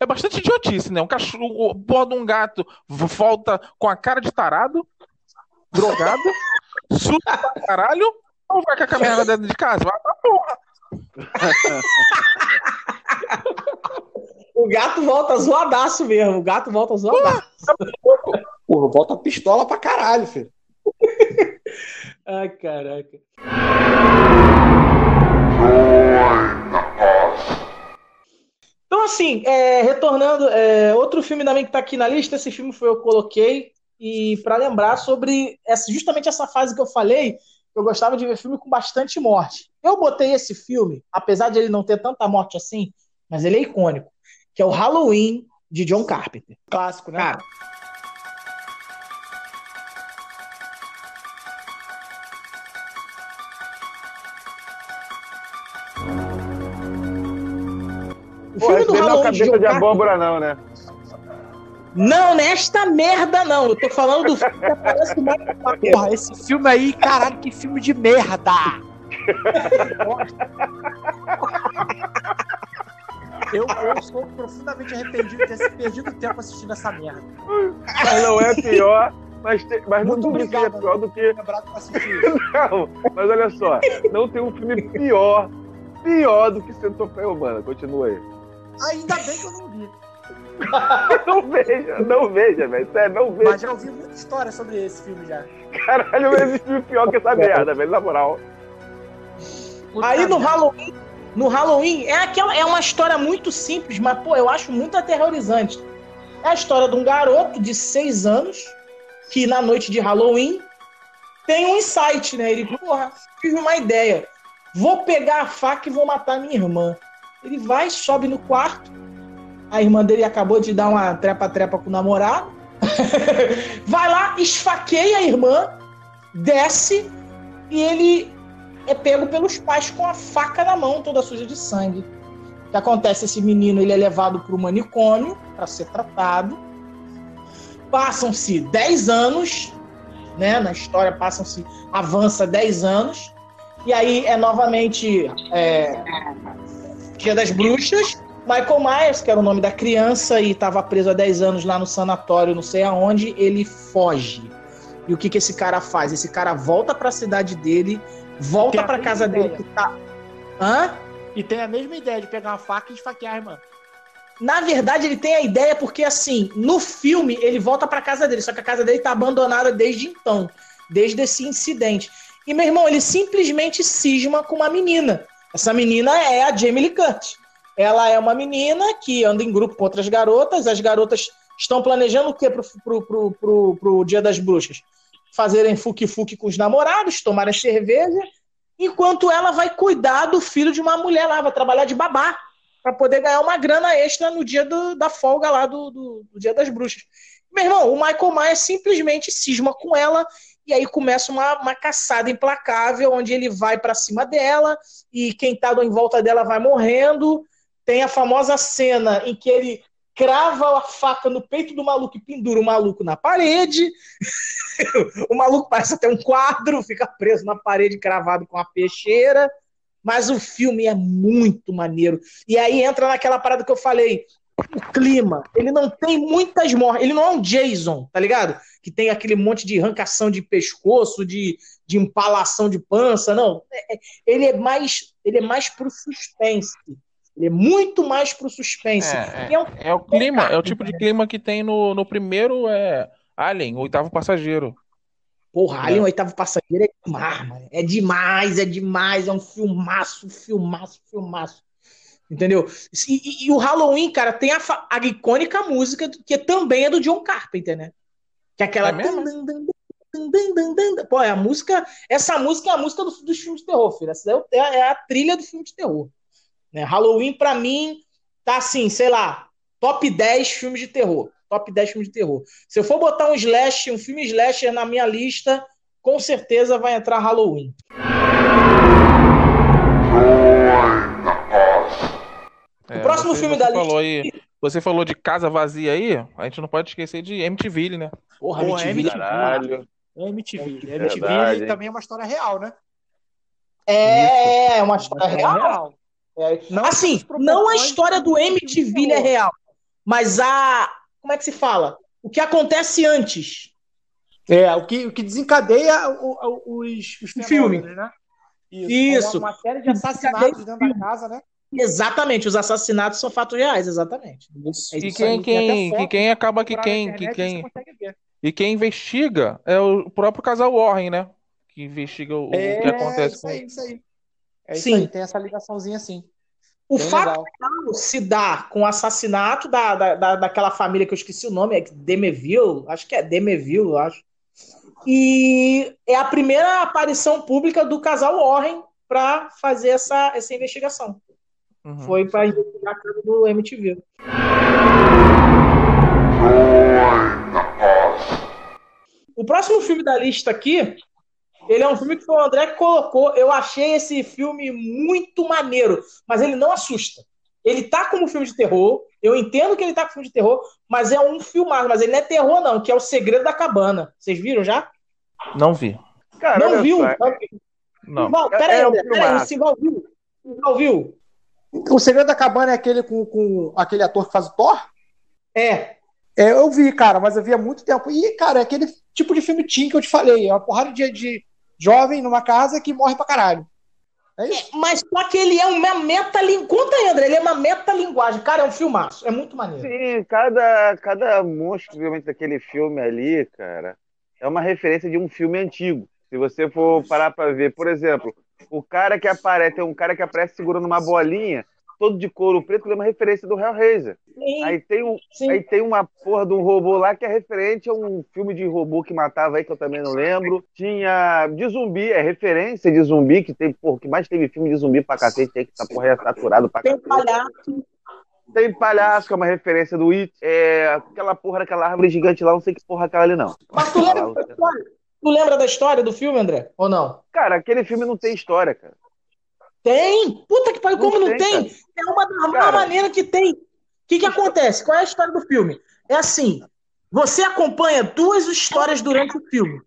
é bastante idiotice, né? Um cachorro, o porra de um gato volta com a cara de tarado, drogado, suta pra caralho, ou vai com a caminhada dentro de casa? Vai pra porra. O gato volta zoadaço mesmo. O gato volta zoadaço. Porra, volta a pistola pra caralho, filho. Ai, caraca. Então, assim, é, retornando, é, outro filme também que tá aqui na lista, esse filme foi eu coloquei, e para lembrar sobre essa, justamente essa fase que eu falei, eu gostava de ver filme com bastante morte. Eu botei esse filme, apesar de ele não ter tanta morte assim, mas ele é icônico, que é o Halloween de John Carpenter. Clássico, né? Cara, o filme Pô, do esse não é Halloween de cabeça de Carpenter abóbora, não, né? Não, nesta merda não. Eu tô falando do filme que aparece o Michael Myers. Porra, esse filme aí, caralho, que filme de merda! Eu, eu sou profundamente arrependido de ter se perdido tempo assistindo essa merda. Mas não é pior. Mas, tem, mas não Muito tem um filme pior do que. Não, mas olha só. Não tem um filme pior. Pior do que Centopeia Humana. Continua aí. Ainda bem que eu não vi. Não veja, não veja, velho. Sério, não veja. Mas já ouvi muita história sobre esse filme já. Caralho, não existe filme pior que essa merda, velho. Na moral. Aí no Halloween, no Halloween é aquela é uma história muito simples, mas pô, eu acho muito aterrorizante. É a história de um garoto de seis anos que na noite de Halloween tem um insight, né? Ele, porra, tive uma ideia. Vou pegar a faca e vou matar minha irmã. Ele vai, sobe no quarto. A irmã dele acabou de dar uma trepa-trepa com o namorado. vai lá, esfaqueia a irmã, desce e ele é pego pelos pais com a faca na mão, toda suja de sangue. O que acontece? Esse menino ele é levado para o manicômio para ser tratado. Passam-se 10 anos, né? Na história passam-se, avança 10 anos. E aí é novamente é, Dia das Bruxas. Michael Myers, que era o nome da criança e estava preso há 10 anos lá no sanatório, não sei aonde, ele foge. E o que, que esse cara faz? Esse cara volta para a cidade dele, volta para casa dele ideia. que tá. Hã? E tem a mesma ideia de pegar uma faca e esfaquear a irmã. Na verdade, ele tem a ideia porque, assim, no filme, ele volta pra casa dele, só que a casa dele tá abandonada desde então, desde esse incidente. E, meu irmão, ele simplesmente cisma com uma menina. Essa menina é a Jamie Lee Curtis. Ela é uma menina que anda em grupo com outras garotas. As garotas estão planejando o quê pro, pro, pro, pro, pro Dia das Bruxas? Fazerem fuque-fuque com os namorados, tomarem cerveja, enquanto ela vai cuidar do filho de uma mulher lá, vai trabalhar de babá para poder ganhar uma grana extra no dia do- da folga lá do, do- do Dia das Bruxas. Meu irmão, o Michael Myers simplesmente cisma com ela e aí começa uma, uma caçada implacável onde ele vai para cima dela e quem tá em volta dela vai morrendo. Tem a famosa cena em que ele crava a faca no peito do maluco e pendura o maluco na parede. o maluco parece até um quadro, fica preso na parede cravado com a peixeira. Mas o filme é muito maneiro. E aí entra naquela parada que eu falei. O clima, ele não tem muitas mortes. Ele não é um Jason, tá ligado? Que tem aquele monte de arrancação de pescoço, de, de empalação de pança. Não. É- é- Ele é mais, ele é mais pro suspense. Ele é muito mais pro suspense. É, é um É o clima, é o tipo de clima que tem no, no primeiro é Alien, o oitavo passageiro. Porra, Alien, o oitavo passageiro é demais, mano. É demais, é demais. É um filmaço, filmaço, filmaço. Entendeu? E, e- e o Halloween, cara, tem a, a icônica música que também é do John Carpenter, né? Que é aquela. É? Pô, é a música. Essa música é a música do- dos filmes de terror, filho. Essa daí é, é a trilha do filme de terror. Né? Halloween, pra mim, tá assim, sei lá, top 10 filmes de terror. Top 10 filmes de terror. Se eu for botar um slash, um filme slasher na minha lista, com certeza vai entrar Halloween. É, O próximo você- filme você da lista- falou aí, Você falou de casa vazia aí, a gente não pode esquecer de MTV, né? Porra, Porra, MTV. Caralho. MTV. MTV Verdade, hein? também é uma história real, né? É, é uma história É real. real. É. Não assim, não a história do MTV é real, mas a. Como é que se fala? O que acontece antes. É, o que, o que desencadeia o- o- os, os O filme. fenômenos, né? Isso. Uma, uma série de assassinatos dentro da casa, né? Exatamente, os assassinatos são fatos reais, exatamente. É E isso quem, quem, que quem acaba que quem, que quem, e quem investiga é o próprio casal Warren, né? Que investiga o, o É, que acontece isso com aí, isso aí. É isso Sim. aí, tem essa ligaçãozinha assim. O Bem fato se dá com o assassinato da, da, da- daquela família que eu esqueci o nome, é Demeville, acho que é Demeville, eu acho. E é a primeira aparição pública do casal Warren para fazer essa, essa investigação. Uhum. Foi para investigar a casa do MTV. O próximo filme da lista aqui, ele é um filme que foi o André que colocou. Eu achei esse filme muito maneiro, mas ele não assusta. Ele tá como filme de terror. Eu entendo que ele tá com filme de terror, mas é um filmado. Mas ele não é terror, não, que é o Segredo da Cabana. Vocês viram já? Não vi. Cara, não viu? só, Não. Pera aí, É um André, pera aí, filmaço. Simval viu? Simval viu? O Segredo da Cabana é aquele com, com aquele ator que faz o Thor? É. É, eu vi, cara, mas eu vi há muito tempo. E, cara, é aquele tipo de filme teen que eu te falei. É uma porrada de, de jovem numa casa que morre pra caralho. É isso. Mas só que ele é uma metalinguagem. Conta aí, André, ele é uma metalinguagem. Cara, é um filmaço. É muito maneiro. Sim, cada, cada monstro realmente daquele filme ali, cara, é uma referência de um filme antigo. Se você for parar pra ver, por exemplo, o cara que aparece, tem um cara que aparece segurando uma bolinha, todo de couro preto, ele é uma referência do Hellraiser. Sim. Aí tem, um, aí tem uma porra de um robô lá que é referente a um filme de robô que matava aí, que eu também não lembro. Tinha de zumbi, é referência de zumbi, que tem, porra, que mais teve filme de zumbi pra cacete, tem que essa porra é saturado pra Tem cacete. palhaço. Tem palhaço, que é uma referência do It. É, aquela porra daquela árvore gigante lá, não sei que porra é aquela ali, não. Mas tu lembra? Tu lembra da história do filme, André? Ou não? Cara, aquele filme não tem história, cara. Tem! Puta que pariu, como não tem, tem? É uma Cara. maneira que tem. O que, que acontece? Qual é a história do filme? É assim: você acompanha duas histórias durante o filme.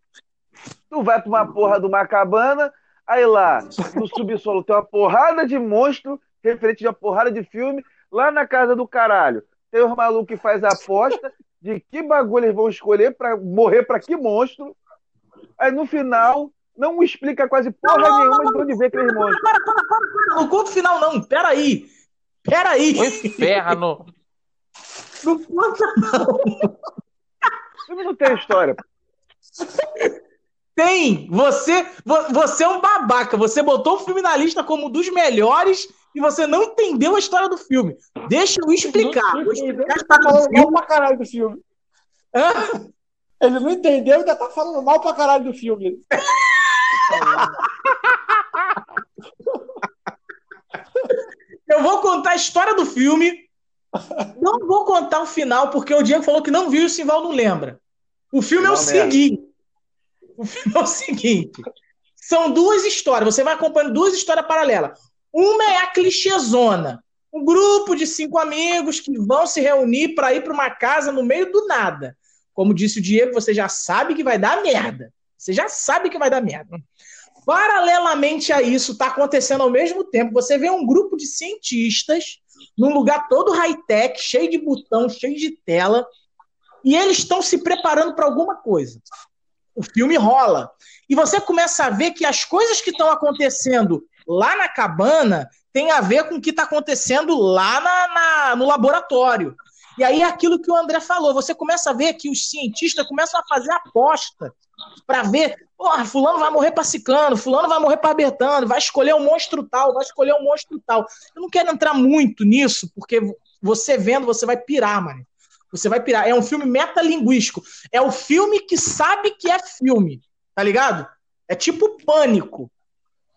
Tu vai pra uma porra de uma cabana, aí lá no subsolo tem uma porrada de monstro, referente de uma porrada de filme. Lá na casa do caralho, tem os malucos que faz a aposta de que bagulho eles vão escolher pra morrer pra que monstro. Aí no final, não explica quase porra nenhuma de onde vem aqueles monstros. Para, para, para, para. Não conta o final, não. Peraí. Peraí. O inferno. Não conta, não. O filme não tem história. Tem! Você, vo- você é um babaca. Você botou o filme na lista como um dos melhores e você não entendeu a história do filme. Deixa eu explicar. Vou explicar a Ele tá falando mal pra caralho do filme. Hã? Ele não entendeu e ainda tá falando mal pra caralho do filme. Eu vou contar a história do filme. Não vou contar o final, porque o Diego falou que não viu e o Simval não lembra. O filme é o Não, merda. seguinte. O filme é o seguinte. São duas histórias. Você vai acompanhando duas histórias paralelas. Uma é a clichêzona. Um grupo de cinco amigos que vão se reunir para ir para uma casa no meio do nada. Como disse o Diego, você já sabe que vai dar merda. Você já sabe que vai dar merda. Paralelamente a isso, está acontecendo ao mesmo tempo. Você vê um grupo de cientistas num lugar todo high-tech, cheio de botão, cheio de tela, e eles estão se preparando para alguma coisa. O filme rola. E você começa a ver que as coisas que estão acontecendo lá na cabana têm a ver com o que está acontecendo lá na- na- no laboratório. E aí é aquilo que o André falou. Você começa a ver que os cientistas começam a fazer aposta para ver, porra, fulano vai morrer para ciclano, fulano vai morrer para Bertano, vai escolher um monstro tal, vai escolher um monstro tal. Eu não quero entrar muito nisso, porque você vendo, você vai pirar, mano. Você vai pirar. É um filme metalinguístico. É o filme que sabe que é filme, tá ligado? É tipo pânico.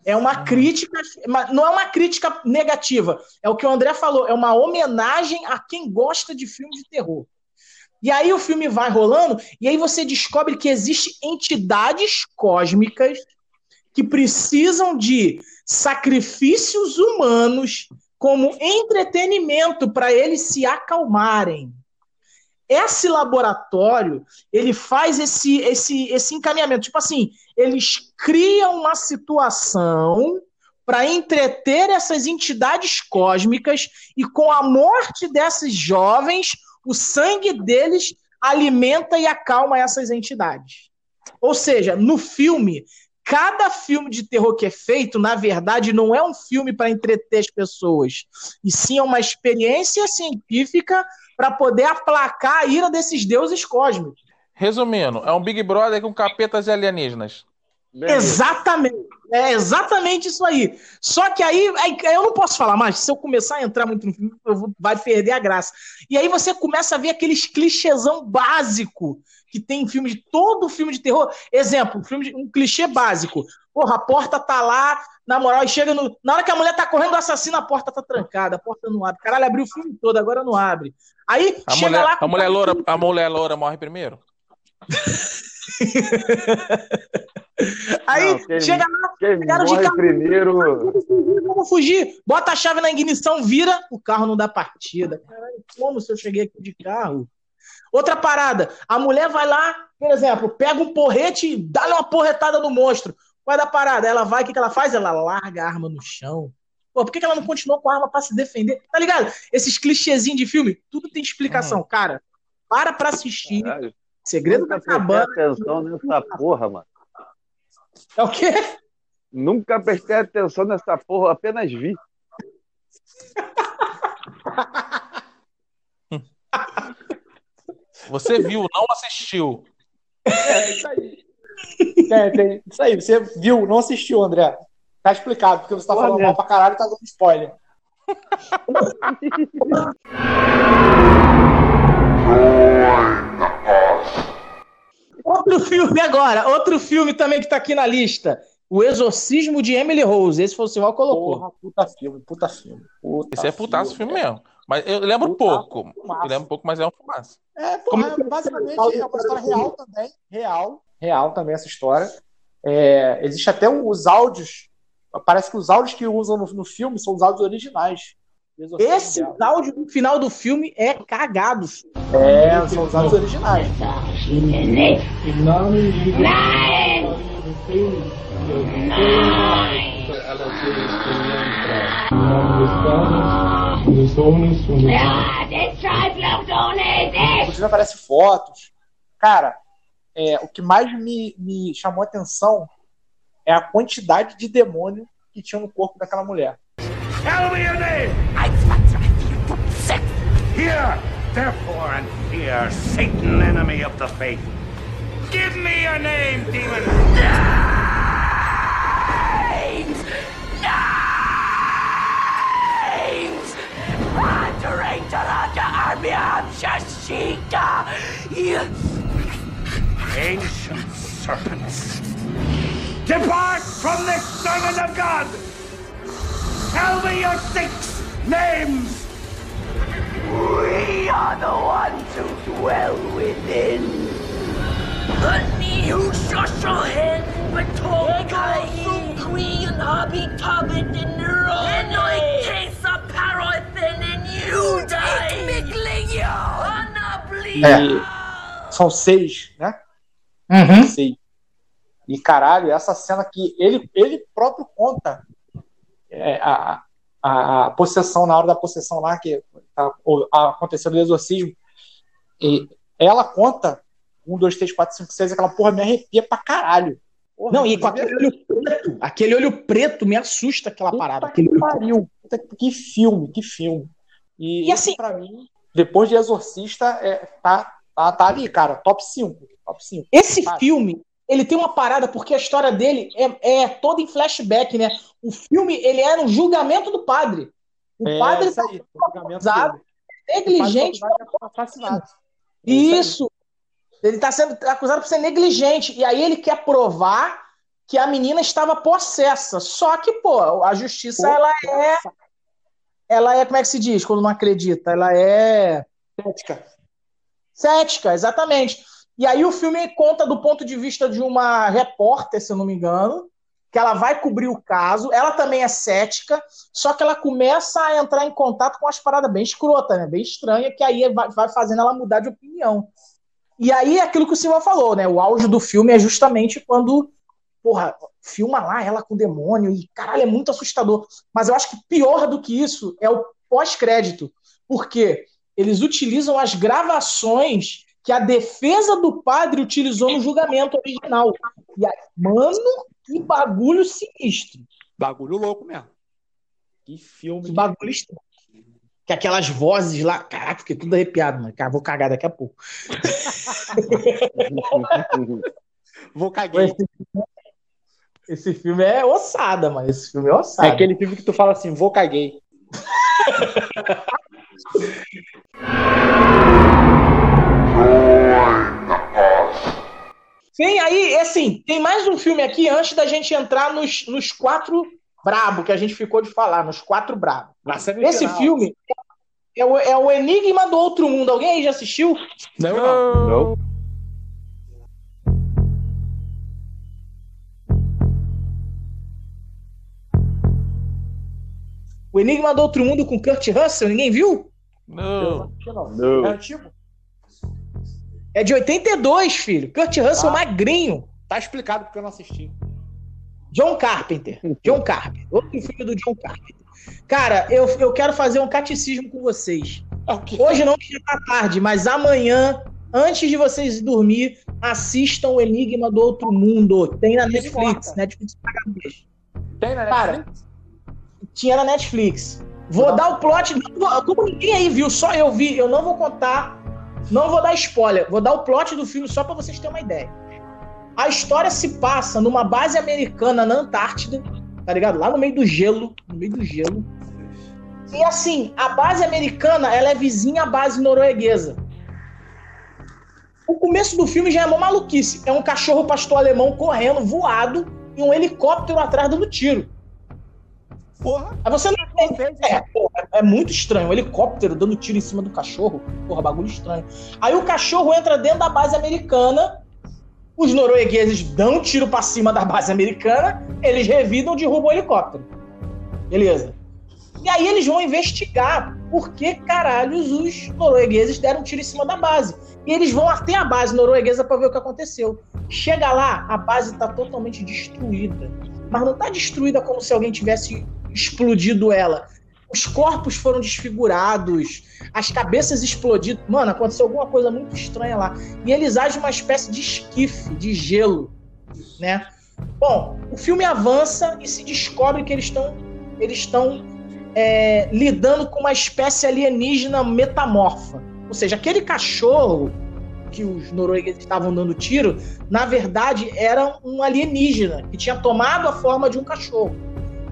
É uma crítica, mas não é uma crítica negativa. É o que o André falou, é uma homenagem a quem gosta de filme de terror. E aí o filme vai rolando, e aí você descobre que existem entidades cósmicas que precisam de sacrifícios humanos como entretenimento para eles se acalmarem. Esse laboratório, ele faz esse, esse, esse encaminhamento. Tipo assim, eles criam uma situação para entreter essas entidades cósmicas e com a morte desses jovens, o sangue deles alimenta e acalma essas entidades. Ou seja, no filme, cada filme de terror que é feito, na verdade, não é um filme para entreter as pessoas, e sim é uma experiência científica para poder aplacar a ira desses deuses cósmicos. Resumindo, é um Big Brother com capetas e alienígenas. Exatamente. É exatamente isso aí. Só que aí, aí eu não posso falar mais. Se eu começar a entrar muito no filme, eu vou- vai perder a graça. E aí você começa a ver aqueles clichêzão básico que tem em filme de todo filme de terror. Exemplo, um, filme de- um clichê básico. Porra, a porta tá lá, na moral, e chega no. Na hora que a mulher tá correndo do assassino, a porta tá trancada, a porta não abre. Caralho, abriu o filme todo, agora não abre. Aí A chega mulher, lá. a mulher loura, a mulher loura morre primeiro? Aí Não, quem- chega lá, quem pegaram de morre carro. primeiro- Vamos fugir, Vamos fugir. Bota a chave na ignição, vira, o carro não dá partida. Caralho, como se eu cheguei aqui de carro? Outra parada, a mulher vai lá, por exemplo, pega um porrete e dá uma porretada no monstro. Qual é da parada? Ela vai, o que, que ela faz? Ela larga a arma no chão. Pô, por que, ela não continuou com a arma pra se defender? Tá ligado? Esses clichêzinhos de filme, tudo tem explicação. Cara, para pra assistir. Caralho. Segredo Nunca da prestei Cabana. atenção nessa porra, mano. É o quê? Nunca prestei atenção nessa porra, apenas vi. Você viu, não assistiu. É, isso aí. É, tem- isso aí, você viu, não assistiu, André. Tá explicado, porque você tá falando mal pra caralho e tá dando spoiler. Outro filme agora, outro filme também que tá aqui na lista. O Exorcismo de Emily Rose. Esse foi o senhor que colocou. Porra, puta filme, puta filme. Puta Esse é putaço filme mesmo. Mas eu lembro pouco. Eu lembro pouco, mas é um fumaço. É, porra, é basicamente é uma história real também. Real. Real também essa história. É, existe até os áudios. Parece que os áudios que usam no, no filme são os áudios originais. Esse áudio no final do filme é cagado. É, são os áudios originais. Inclusive aparece fotos. Cara, é, o que mais me, me chamou a atenção é a quantidade de demônio que tinha no corpo daquela mulher. Tell me your name! Here, therefore, and fear Satan, enemy of the faith. Give me your name, demon! Names! Names! The army of Shashika! Ancient serpents! Depart from this servant of God! Tell me your six names! We are the ones who dwell within. Nyhushosohen betongkai Queen habitabit in Enoi kesa parothen in Judai É, são seis, né? Uhum. Seis. E caralho, essa cena que ele, ele próprio conta é, a, a, a possessão, na hora da possessão lá, que tá acontecendo o exorcismo, e ela conta um, dois, três, quatro, cinco, seis, aquela porra me arrepia pra caralho. Porra, Não, e com aquele olho preto, aquele olho preto me assusta aquela parada. Aquele que pariu. Que- filme, que filme. E, E assim- pra mim, depois de Exorcista, é, tá, tá, tá ali, cara, top 5. Top 5. Esse Fácil. filme, ele tem uma parada, porque a história dele é, é toda em flashback, né? O filme, ele é no julgamento do padre. O É, padre tá aí, acusado, negligente. Tá assassinado. Isso. Ele está sendo acusado por ser negligente. E aí ele quer provar que a menina estava possessa. Só que, pô, a justiça, ela é. Ela é, como é que se diz quando não acredita? Ela é. Cética. Cética, exatamente. E aí o filme conta do ponto de vista de uma repórter, se eu não me engano, que ela vai cobrir o caso. Ela também é cética, só que ela começa a entrar em contato com as paradas bem escrotas, né? Bem estranha, que aí vai, fazendo ela mudar de opinião. E aí é aquilo que o Silva falou, né? O auge do filme é justamente quando, porra, filma lá ela com o demônio e caralho, é muito assustador. Mas eu acho que pior do que isso é o pós-crédito, porque eles utilizam as gravações que a defesa do padre utilizou no julgamento original. E aí, mano, que bagulho sinistro. Bagulho louco mesmo. Que filme. Que bagulho estranho. Que aquelas vozes lá. Caraca, fiquei tudo arrepiado, mano. Cara, vou cagar daqui a pouco. Vou caguei. Esse, esse filme é ossada, mano. Esse filme é É ossada. aquele filme que tu fala assim, vou caguei. Tem aí, assim, tem mais um filme aqui antes da gente entrar nos, nos quatro brabo que a gente ficou de falar, nos quatro brabo. Esse filme é o, é o Enigma do Outro Mundo. Alguém aí já assistiu? Não, não. Não. O Enigma do Outro Mundo com Kurt Russell, ninguém viu? Não. Não. É antigo? É de 82, filho. Kurt Russell Ah. magrinho. Tá explicado porque eu não assisti. John Carpenter. John Carpenter. Outro filme do John Carpenter. Cara, eu, eu quero fazer um catecismo com vocês. Hoje não já tá tarde, mas amanhã, antes de vocês dormir, assistam o Enigma do Outro Mundo. Tem na Netflix. Netflix paga mês. Tem na Cara, Netflix? tinha na Netflix. Vou dar o plot. Como ninguém aí viu, só eu vi, eu não vou contar. Não vou dar spoiler. Vou dar o plot do filme só pra vocês terem uma ideia. A história se passa numa base americana na Antártida, tá ligado? Lá no meio do gelo. No meio do gelo. E assim, a base americana, ela é vizinha à base norueguesa. O começo do filme já é uma maluquice. É um cachorro pastor alemão correndo, voado, e um helicóptero atrás dando tiro. Porra. Aí você não entende. É, porra, é muito estranho. Um helicóptero dando tiro em cima do cachorro. Porra, bagulho estranho. Aí o cachorro entra dentro da base americana. Os noruegueses dão um tiro pra cima da base americana. Eles revidam, derrubam o helicóptero. Beleza. E aí eles vão investigar por que caralhos os noruegueses deram um tiro em cima da base. E eles vão até a base norueguesa para ver o que aconteceu. Chega lá, a base tá totalmente destruída. Mas não tá destruída como se alguém tivesse explodido ela. Os corpos foram desfigurados, as cabeças explodidas. Mano, aconteceu alguma coisa muito estranha lá. E eles agem uma espécie de esquife, de gelo, né? Bom, o filme avança e se descobre que eles estão eles estão é, lidando com uma espécie alienígena metamorfa. Ou seja, aquele cachorro que os noruegueses estavam dando tiro, na verdade era um alienígena que tinha tomado a forma de um cachorro.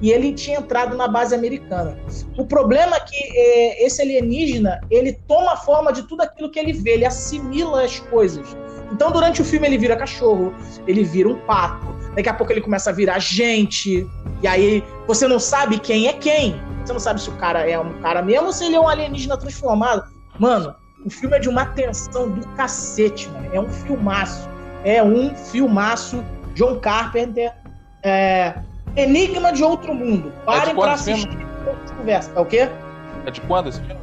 E ele tinha entrado na base americana. O problema é que é, esse alienígena ele toma a forma de tudo aquilo que ele vê, ele assimila as coisas. Então, durante o filme, ele vira cachorro, ele vira um pato, daqui a pouco ele começa a virar gente, e aí você não sabe quem é quem. Você não sabe se o cara é um cara mesmo ou se ele é um alienígena transformado. Mano, o filme é de uma tensão do cacete, mano. É um filmaço. É um filmaço. John Carpenter. É... Enigma de Outro Mundo. Parem quando pra assistir essa conversa. É o quê? É de quando esse filme?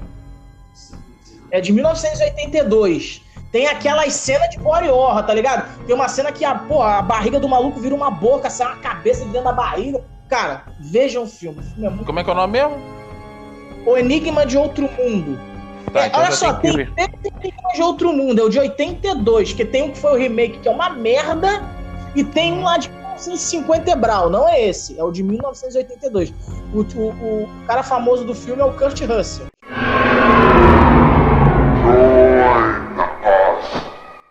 É de 1982. Tem aquelas cenas de body horror, tá ligado? Tem uma cena que a, pô, a barriga do maluco vira uma boca, sai uma cabeça de dentro da barriga. Cara, vejam o filme. O filme é muito Como é que é o nome mesmo? O Enigma de Outro Mundo. Tá, É, então olha só, tem três Enigmas de Outro Mundo. É o de 82, que tem um que foi o remake, que é uma merda, e tem um lá de 1950 Brau. Não é esse, é o de 1982. O, o, o cara famoso do filme é o Kurt Russell.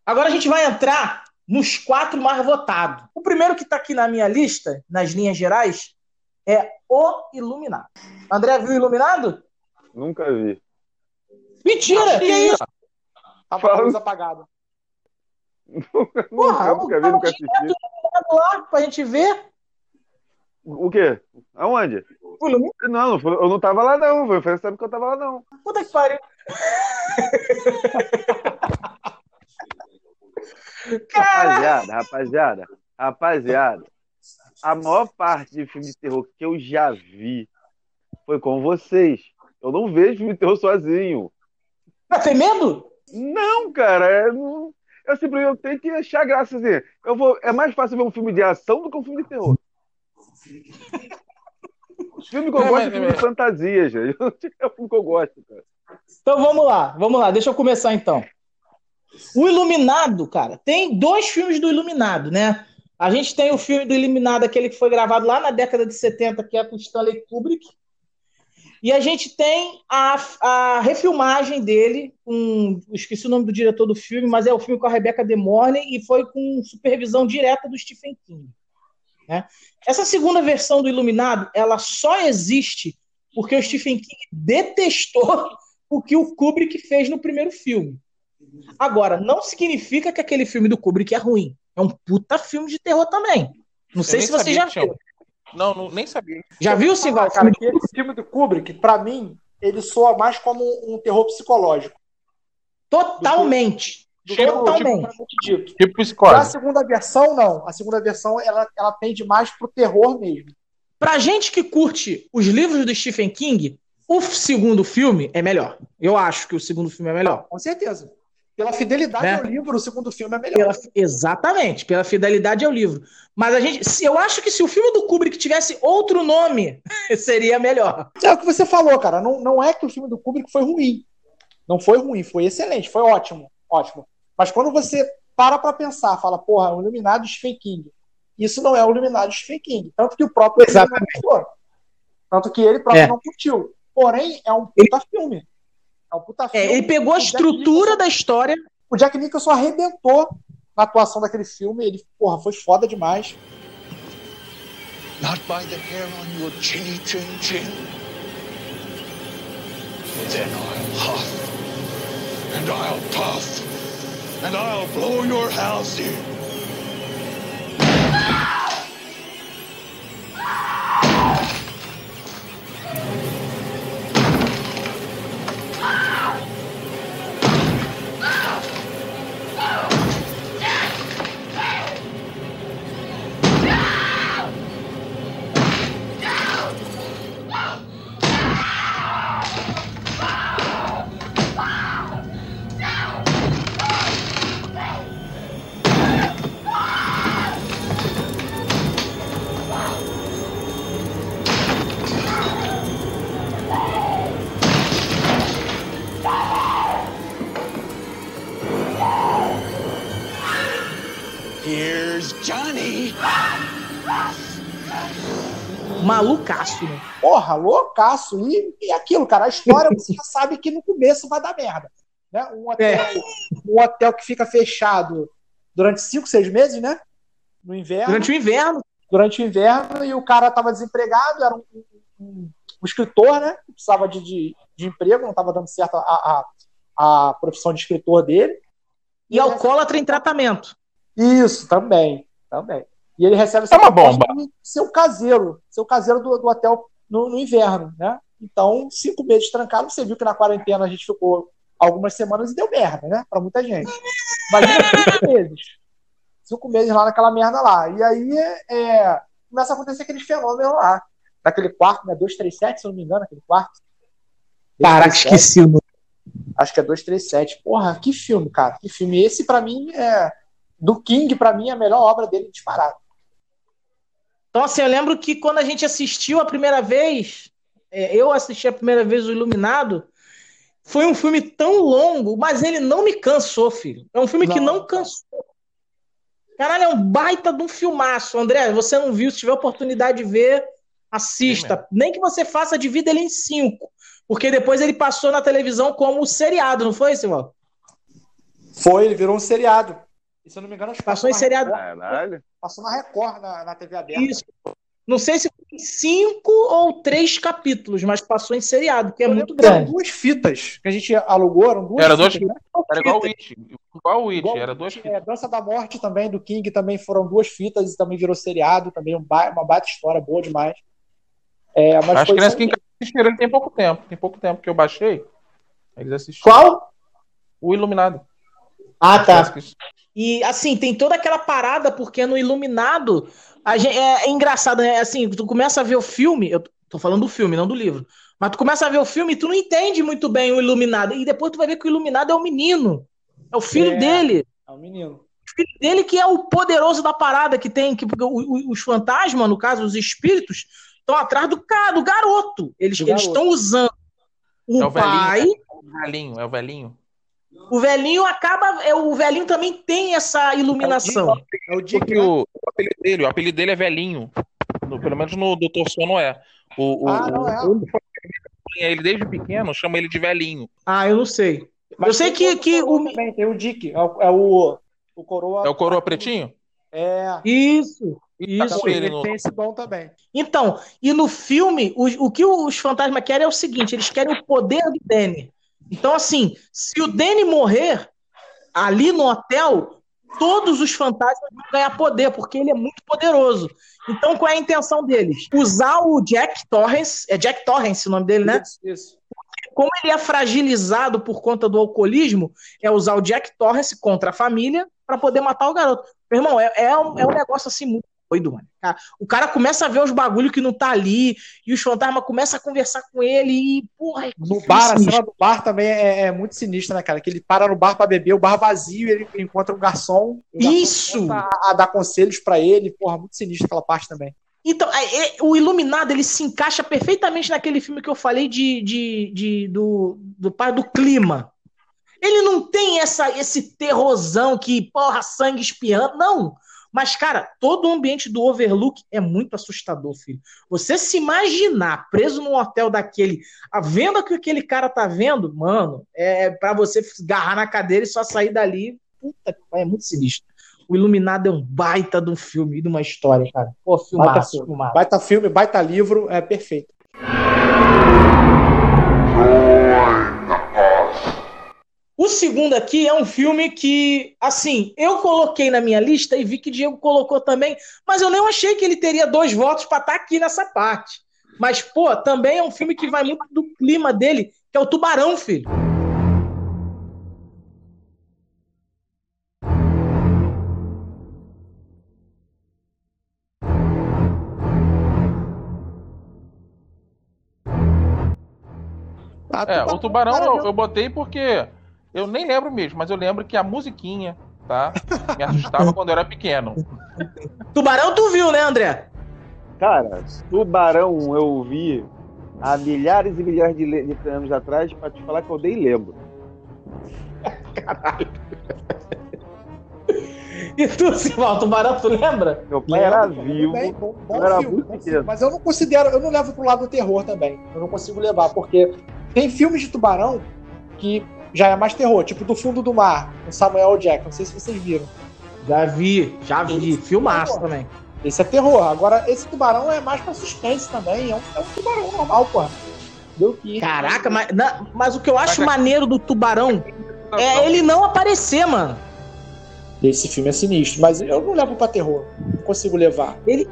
Agora a gente vai entrar nos quatro mais votados. O primeiro que tá aqui na minha lista, nas linhas gerais, é O Iluminado. André viu o Iluminado? Nunca vi. Mentira! Que é isso? Tava com a luz apagada. Porra, nunca vi, nunca assisti. Iluminado lá pra gente ver. O quê? Aonde? Não, não eu não tava lá, não. Você sabe que eu tava lá, não. Puta que pariu. Rapaziada, rapaziada, rapaziada. A maior parte de filme de terror que eu já vi foi com vocês. Eu não vejo filme de terror sozinho. Mas tem medo? Não, cara. é- não- eu simplesmente tenho que achar graça assim. Eu vou, é mais fácil ver um filme de ação do que um filme de terror. O filme que eu É, gosto mas- é filme de fantasia, gente. É o filme que eu gosto, cara. Então vamos lá, vamos lá, deixa eu começar então. O Iluminado, cara, tem dois filmes do Iluminado, né? A gente tem o filme do Iluminado, aquele que foi gravado lá na década de 70, que é com Stanley Kubrick. E a gente tem a, a refilmagem dele, com, esqueci o nome do diretor do filme, mas é o filme com a Rebecca De Mornay e foi com supervisão direta do Stephen King. né? Essa segunda versão do Iluminado, ela só existe porque o Stephen King detestou o que o Kubrick fez no primeiro filme. Agora, não significa que aquele filme do Kubrick é ruim. É um puta filme de terror também. Não sei se você já viu. Não, não, nem sabia. Já viu, Silva? Ah, cara, que esse filme do Kubrick, pra mim, ele soa mais como um terror psicológico. Totalmente. Do que, do que Totalmente. propriamente dito. Tipo a segunda versão, não. A segunda versão, ela, ela tende mais pro terror mesmo. Pra gente que curte os livros do Stephen King, o segundo filme é melhor. Eu acho que o segundo filme é melhor. Com certeza. Pela fidelidade Né? ao livro, o segundo filme é melhor. Pela- exatamente, pela fidelidade ao livro. Mas a gente, se- eu acho que se o filme do Kubrick tivesse outro nome, seria melhor. É o que você falou, cara. Não, não é que o filme do Kubrick foi ruim. Não foi ruim, foi excelente, foi ótimo. Ótimo. Mas quando você para pra pensar, fala, porra, o Iluminado King. Isso não é o Iluminado King. Tanto que o próprio gostou. Tanto que ele próprio É. não curtiu. Porém, é um puta filme. É um puta filme. É, ele pegou a estrutura da história. O Jack Nicholson arrebentou na atuação daquele filme. Ele, porra, foi foda demais. Not by the hair on your chinny chin chin. Then I'll huff, and I'll puff, and I'll blow your house in. Here's Johnny. Malucaço, né? Porra, loucaço. E, e aquilo, cara, a história você já sabe que no começo vai dar merda. Né? Um, hotel, um hotel que fica fechado durante cinco, seis meses, né? No inverno. Durante o inverno. Durante o inverno, e o cara tava desempregado, era um, um- um- escritor, né? Precisava de, de, de emprego, não estava dando certo a, a, a profissão de escritor dele. E alcoólatra em tratamento. Isso, também. Também. E ele recebe É uma bomba. o caseiro, ser o caseiro do, do hotel no, no inverno, né? Então, cinco meses trancado, você viu que na quarentena a gente ficou algumas semanas e deu merda, né? Pra muita gente. Imagina cinco meses. Cinco meses lá naquela merda lá. E aí é, começa a acontecer aqueles fenômenos lá. Naquele quarto, né? 237, se eu não me engano, aquele quarto. Caraca, 237. esqueci o nome. Acho que é 237. Porra, que filme, cara. Que filme. Esse, pra mim, é. Do King, pra mim, é a melhor obra dele disparado. Então, assim, eu lembro que quando a gente assistiu a primeira vez, é, eu assisti a primeira vez o Iluminado, foi um filme tão longo, mas ele não me cansou, filho. É um filme que não cansou. Caralho, é um baita de um filmaço. André, você não viu, se tiver oportunidade de ver, assista. Nem que você faça divida ele em cinco. Porque depois ele passou na televisão como seriado, não foi, Silvão? Foi, ele virou um seriado. E, se eu não me engano, acho que Passou em na seriado. Record. Passou na Record, na, na TV aberta. Isso. Não sei se foi cinco ou três capítulos, mas passou em seriado, que é muito Eram grande. duas fitas que a gente alugou, eram duas Era dois fitas. né? Era igual o It. Igual o It, Igual era duas É, Dança da Morte também, do King, também foram duas fitas e também virou seriado, também um ba- uma baita história boa demais. É, mas Acho foi que em assistiram, tem pouco tempo. Tem pouco tempo que eu baixei. Eles assistiram. Qual? O Iluminado. Ah, tá. E assim, tem toda aquela parada, porque no Iluminado a gen- é, é engraçado, né? Assim, tu começa a ver o filme, eu tô falando do filme, não do livro. Mas tu começa a ver o filme e tu não entende muito bem o Iluminado. E depois tu vai ver que o Iluminado é o menino. É o filho É. dele. É um menino. O filho dele que é o poderoso da parada, que tem. Que, porque o- o- os fantasmas, no caso, os espíritos, estão atrás do cara, do garoto. Eles estão usando o, É o pai. velhinho. É o velhinho, é o velhinho. O velhinho acaba. é, O velhinho também tem essa iluminação. É o Porque o, o apelido dele, o apelido dele é velhinho. No- pelo menos no Doutor Sono é. O, o, Ah, não é. o- ele desde pequeno chama ele de velhinho. Ah, eu não sei. eu sei que, que o. Também tem o Dick, é o, é o, o coroa. É o coroa pretinho? É. Isso. E tá Isso. ele Ele no- tem esse dom também. Então, e no filme, o, o que os fantasmas querem é o seguinte: eles querem o poder do Danny. Então, assim, se o Danny morrer ali no hotel, todos os fantasmas vão ganhar poder, porque ele é muito poderoso. Então, qual é a intenção deles? Usar o Jack Torrance, é Jack Torrance o nome dele, né? Isso, isso. Como ele é fragilizado por conta do alcoolismo, é usar o Jack Torrance contra a família para poder matar o garoto. Meu irmão, é, é um, é um negócio assim muito doido, mano. O cara começa a ver os bagulho que não tá ali, e os fantasmas começam a conversar com ele, e, porra, é No bar, a cena do bar também é, é muito sinistra, né, cara? Que ele para no bar pra beber, o bar vazio, ele encontra um garçom. o garçom Isso! A, a dar conselhos pra ele, porra, muito sinistra aquela parte também. Então, é- é- o Iluminado, ele se encaixa perfeitamente naquele filme que eu falei de, de, de- do, do pai do clima. Ele não tem essa, esse terrorzão que, porra, sangue espiando, não. Mas, cara, todo o ambiente do Overlook é muito assustador, filho. Você se imaginar preso num hotel daquele, a venda que aquele cara tá vendo, mano, é pra você agarrar na cadeira e só sair dali. Puta que é muito sinistro. O Iluminado é um baita de um filme e de uma história, cara. Pô, Baita filmaço, filme, filmaço. baita filme, baita livro, é perfeito. O segundo aqui é um filme que, assim, eu coloquei na minha lista e vi que Diego colocou também, mas eu nem achei que ele teria dois votos pra estar aqui nessa parte. Mas, pô, também é um filme que vai muito do clima dele, que é o Tubarão, filho. É, o Tubarão eu, eu botei porque eu nem lembro mesmo, mas eu lembro que a musiquinha, tá? Me assustava quando eu era pequeno. Tubarão tu viu, né, André? Cara, Tubarão eu vi há milhares e milhares de, de anos atrás, pra te falar que eu nem lembro. E tu, Simão, Tubarão, tu lembra? Meu pai era vivo, bem, bom- bom eu era filme, muito bom pequeno. filme. Mas eu não considero, eu não levo pro lado do terror também. Eu não consigo levar, porque tem filmes de tubarão que já é mais terror, tipo do fundo do mar, com Samuel L. Jackson. Não sei se vocês viram. Já vi, já vi. Esse Filmaço terror. também. Esse é terror. Agora, esse tubarão é mais pra suspense também. É um, é um tubarão normal, porra. Deu que. Caraca, mas, na- mas o que eu acho é- maneiro do Tubarão é ele não aparecer, mano. Esse filme é sinistro, mas eu não levo pra terror. Não consigo levar. Ele,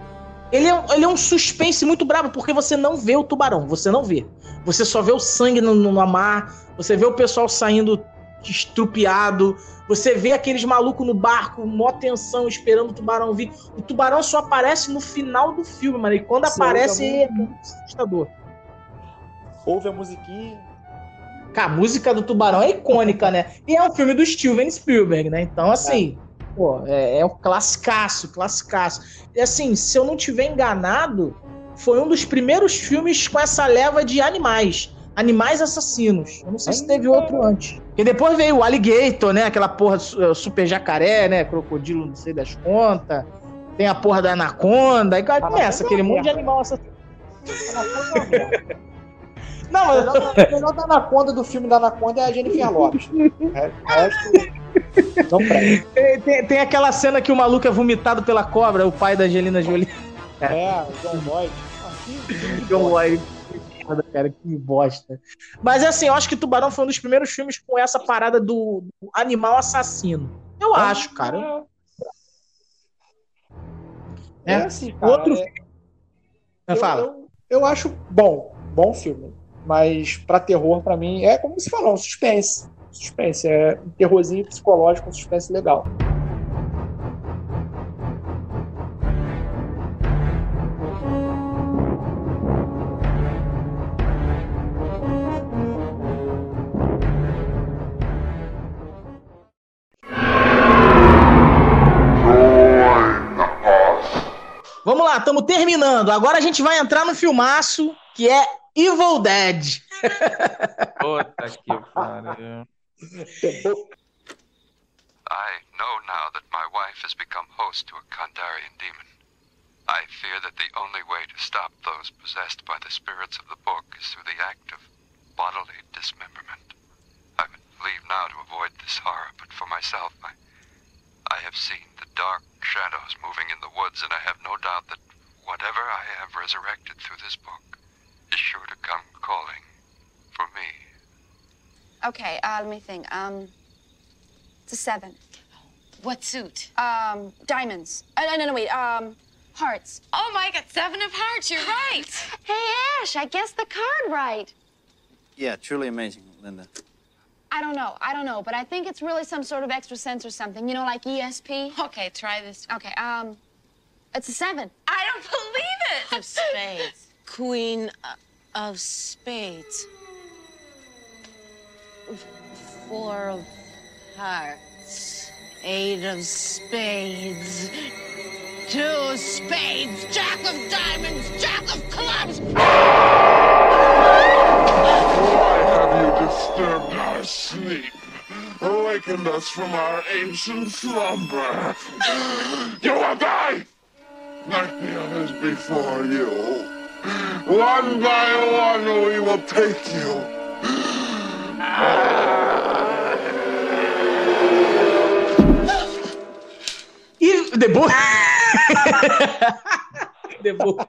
ele, é, ele é um suspense muito brabo, porque você não vê o tubarão, você não vê. Você só vê o sangue no, no mar, você vê o pessoal saindo estrupiado, você vê aqueles malucos no barco, mó tensão, esperando o tubarão vir. O tubarão só aparece no final do filme, mano. E quando Sim, aparece, é muito assustador. Ouve a musiquinha. Cara, a música do Tubarão é icônica, né? E é um filme do Steven Spielberg, né? Então, assim, pô, é, é um classicaço, classicaço. E assim, se eu não tiver enganado, foi um dos primeiros filmes com essa leva de animais. Animais assassinos. Eu não sei se teve outro antes. Porque depois veio o Alligator, né? Aquela porra eh, super jacaré, né? Crocodilo, não sei das contas. Tem a porra da anaconda. Aí começa aquele monte de animal assassino. Não, O mas melhor, o melhor da Anaconda do filme da Anaconda é a Jennifer Lopes. É, não presta. Tem, tem- aquela cena que o maluco é vomitado pela cobra, o pai da Angelina Jolie. É, o John Lloyd. John. Foda, Cara, que bosta. Mas assim, eu acho que Tubarão foi um dos primeiros filmes com essa parada do, do animal assassino. Eu acho, cara. É, assim, cara. Outro é- Mas eu, fala. Eu, eu acho bom, bom filme. Mas pra terror, pra mim, é como você falou, um suspense. Suspense, é um terrorzinho psicológico, um suspense legal. Lá, estamos terminando. Agora a gente vai entrar no filmaço que é Evil Dead. Puta que pariu. I know now that my wife has become host to a Kandarian demon. I fear that the only way to stop those possessed by the spirits of the book is through the act of bodily dismemberment. I would leave now to avoid this horror, but for myself, I, I have seen the dark shadows moving in the woods, and I have no doubt that whatever I have resurrected through this book is sure to come calling for me. Okay, uh, let me think. Um, it's a seven. What suit? Um, diamonds. Uh, no, no, no, wait. Um, hearts. Oh my god, seven of hearts, you're right. Hey, Ash, I guessed the card right. Yeah, truly amazing, Linda. I don't know. I don't know, but I think it's really some sort of extra sense or something. You know, like ESP. Okay, try this. Okay. Um, It's a seven. I don't believe it. of spades. Queen uh, of spades. Four of hearts. Eight of spades. Two spades. Jack of diamonds. Jack of clubs. Why have you disturbed our sleep? Awakened us from our ancient slumber. You will die! Like the others before you. One by one we will take you. E The Book. The Book.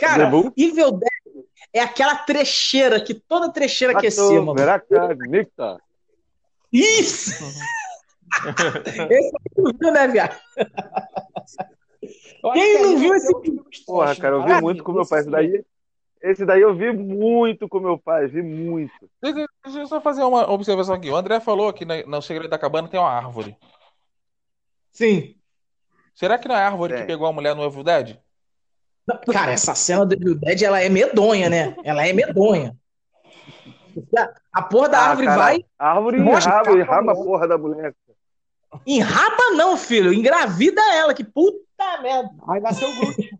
Cara, The Book? Evil Dead é aquela trecheira que toda trecheira quer ser, mano. Nicta. Isso! Esse tu viu, né, viado? Quem não viu esse filme? Porra, cara, eu vi muito com meu pai. Esse daí, esse daí eu vi muito com meu pai, vi muito. Deixa deixa eu só fazer uma observação aqui. O André falou que no Segredo da Cabana tem uma árvore. Sim. Será que não é a árvore que pegou a mulher no Evil Dead? Cara, essa cena do Evil Dead, ela é medonha, né? Ela é medonha. A porra da Ah, árvore cara, vai. a Árvore mostra enraba, enraba a porra da mulher. Enraba não, filho. Engravida ela, que puta merda. Aí nasceu o Groot.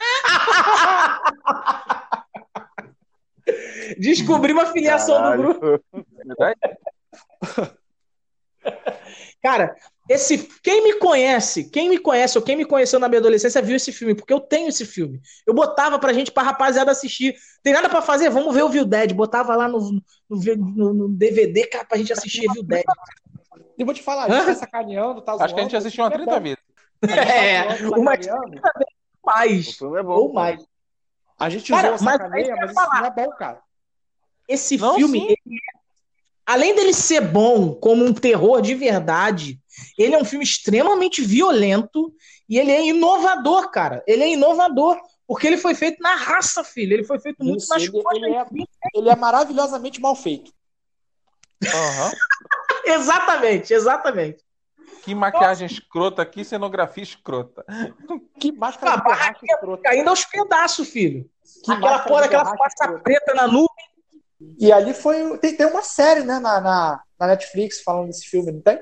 Descobri uma filiação do Caralho. grupo. Cara, esse quem me conhece, quem me conhece ou quem me conheceu na minha adolescência viu esse filme, porque eu tenho esse filme. Eu botava pra gente, pra rapaziada assistir. Tem nada pra fazer? Vamos ver o Evil Dead. Botava lá no, no, no- no DVD, cara, pra gente assistir Evil Dead. E vou te falar, a gente tá sacaneando, tá Acho que a gente zoando, assistiu uma é 30 bom. vezes. É, tá zoando, uma sacaneando. mais. é bom, ou mais. A gente Cara, usou mas sacaneia, mas ia isso falar. não é bom, cara. Esse Não, filme, ele é- além dele ser bom como um terror de verdade, ele é um filme extremamente violento e ele é inovador, cara. Ele é inovador. Porque ele foi feito na raça, filho. Ele foi feito muito Isso, nas ele, costas. ele é, ele é maravilhosamente mal feito. Aham. Exatamente, exatamente. Que maquiagem escrota, que cenografia escrota. Que máscara A de borracha escrota. caindo aos pedaços, filho. Que aquela porra, aquela escrota. preta na nuvem. E ali foi. Tem, tem uma série, né, na, na, na Netflix falando desse filme, não tem?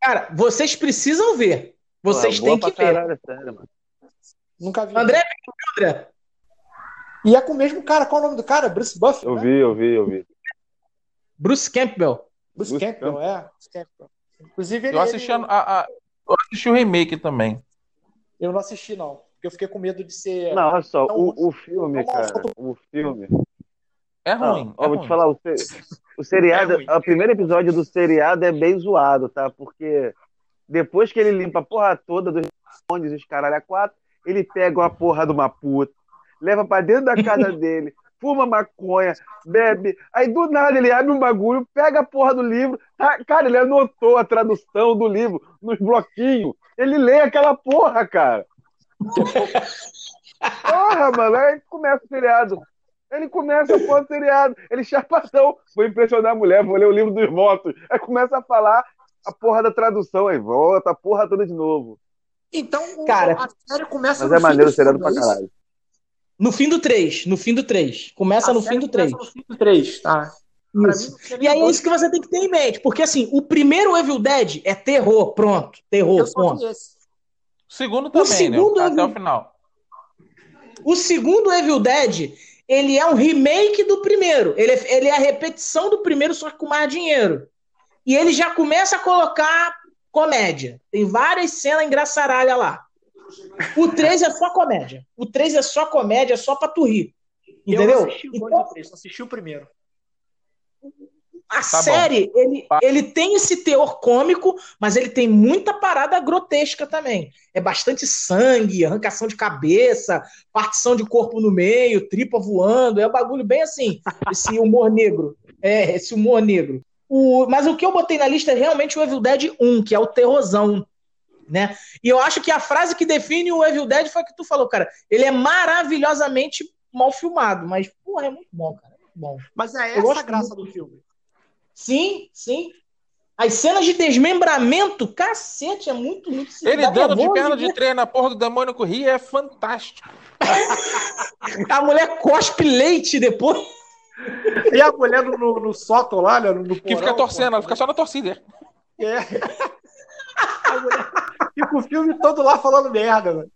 Cara, vocês precisam ver. Vocês Pô, é têm que ver. caralho, sério. Nunca vi. André, André. E é com o mesmo cara, qual é o nome do cara? Bruce Buff? Eu né? vi, eu vi, eu vi. Bruce Campbell. Campbell, é. Inclusive, ele, Eu assisti, ele- a- a- eu assisti o remake também. Eu não assisti, não. Porque eu fiquei com medo de ser. Não, olha só, o, o filme, cara, o filme. É Não, ruim. ó, é vou ruim. te falar, o, se- o seriado, É ruim. o primeiro episódio do seriado é bem zoado, tá? Porque depois que ele limpa a porra toda dos ondes, os caralho a quatro, ele pega uma porra de uma puta, leva pra dentro da casa dele, fuma maconha, bebe, aí do nada ele abre um bagulho, pega a porra do livro, tá? cara, ele anotou a tradução do livro nos bloquinhos, ele lê aquela porra, cara. Porra, mano, aí começa o seriado. Ele começa a porra do seriado. Ele chapadão. Vou impressionar a mulher, vou ler o livro dos votos. Aí começa a falar a porra da tradução. Aí volta a porra toda de novo. Então, o- Cara, a série começa Mas no é maneiro o seriado pra é caralho. No fim do 3. No fim do 3. Começa A no fim do 3. começa no fim do 3, tá? Isso. mim, E aí é isso que você tem que ter em mente. Porque assim, o primeiro Evil Dead é terror. Pronto. Terror. Eu Ponto. O segundo também, segundo né? eu Até o final. O segundo Evil Dead, ele é um remake do primeiro. Ele é, ele é a repetição do primeiro, só que com mais dinheiro. E ele já começa a colocar comédia. Tem várias cenas engraçaralhas lá. O 3 é só comédia. O 3 é só comédia, é só pra tu rir. Eu Entendeu? não assisti o 2 Então, e o 3, só assisti o primeiro. a Tá série, ele, ele tem esse teor cômico, mas ele tem muita parada grotesca também. É bastante sangue, arrancação de cabeça, partição de corpo no meio, tripa voando. É um bagulho bem assim, esse humor negro. É, esse humor negro. O, mas o que eu botei na lista é realmente o Evil Dead 1, que é o terrorzão. Né? E eu acho que a frase que define o Evil Dead foi a que tu falou, cara. Ele é maravilhosamente mal filmado, mas, porra, é muito bom, cara. É muito bom. Mas é essa a graça do filme. Sim, sim. As cenas de desmembramento, cacete, é muito, muito Ele dando de perna de trem na porra do demônio que ria é fantástico. A mulher cospe leite depois. E a mulher no, no, no sótão lá, né? No, no Que fica torcendo, ela fica só na torcida. É. A mulher fica o filme todo lá falando merda, mano.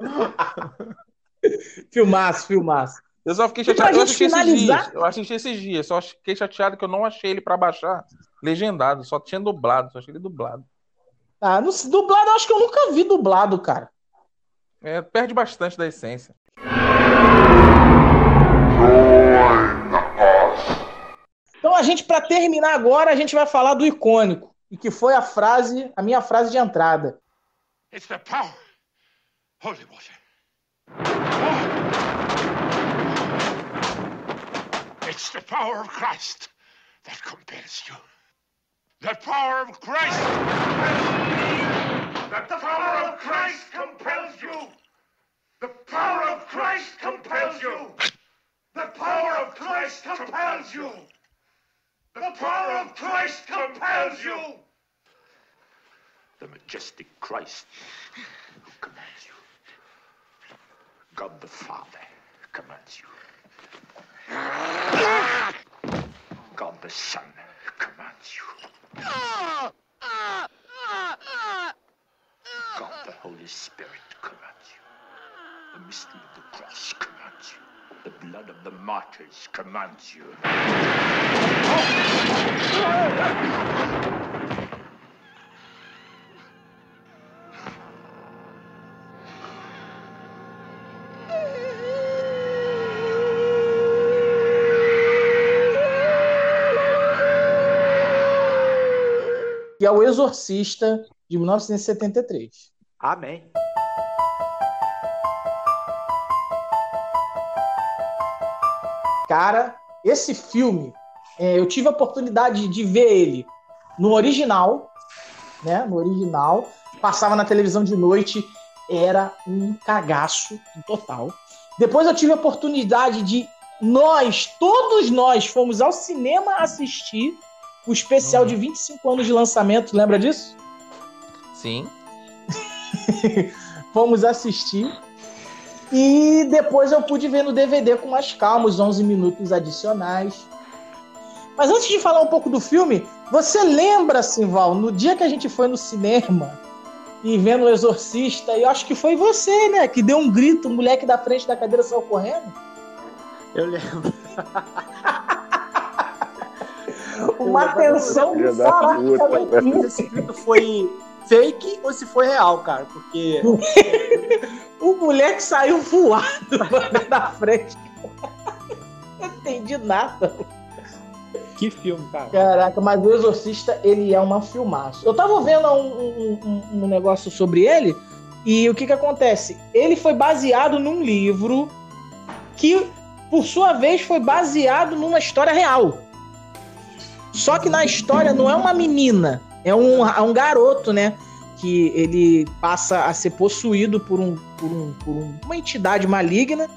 Filmaço, filmaço. Eu só fiquei chateado. Eu assisti esses dias. Eu assisti esses dias. Só fiquei chateado que eu não achei ele pra baixar legendado. Só tinha dublado. Só achei ele dublado. Ah, no, dublado, eu acho que eu nunca vi dublado, cara. É, perde bastante da essência. Então a gente, pra terminar agora, a gente vai falar do icônico. E que foi a frase, a minha frase de entrada. It's the power. Holy water. Oh. It's the power of Christ that compels you. The power of Christ. Compels me. The power of Christ compels you. The power of Christ compels you. The power of Christ compels you. The power of Christ compels you. The majestic Christ who commands you. God the Father commands you. God the Son commands you. God the Holy Spirit commands you. The mystery of the cross commands you. The blood of the martyrs commands you. Que é o Exorcista, de 1973. Amém. Cara, esse filme, é, eu tive a oportunidade de ver ele no original, né? No original. Passava na televisão de noite, era um cagaço total. Depois eu tive a oportunidade de nós, todos nós, fomos ao cinema assistir o especial de 25 anos de lançamento, lembra disso? Sim. Fomos assistir. E depois eu pude ver no DVD com mais calma, os 11 minutos adicionais. Mas antes de falar um pouco do filme, você lembra, Simval, no dia que a gente foi no cinema e vendo o Exorcista, e eu acho que foi você, né, que deu um grito, o moleque da frente da cadeira saiu correndo? Eu lembro. Uma tensão caraca, velho. Se esse grito foi fake ou se foi real, cara. Porque. o moleque saiu voado da frente. Não entendi nada. Que filme, cara. Caraca, mas o Exorcista, ele é uma filmaço. Eu tava vendo um, um- um- um negócio sobre ele, e o que que acontece? Ele foi baseado num livro que, por sua vez, foi baseado numa história real. Só que na história não é uma menina, é um, é um garoto, né? Que ele passa a ser possuído por, um, por, um, por um- uma entidade maligna.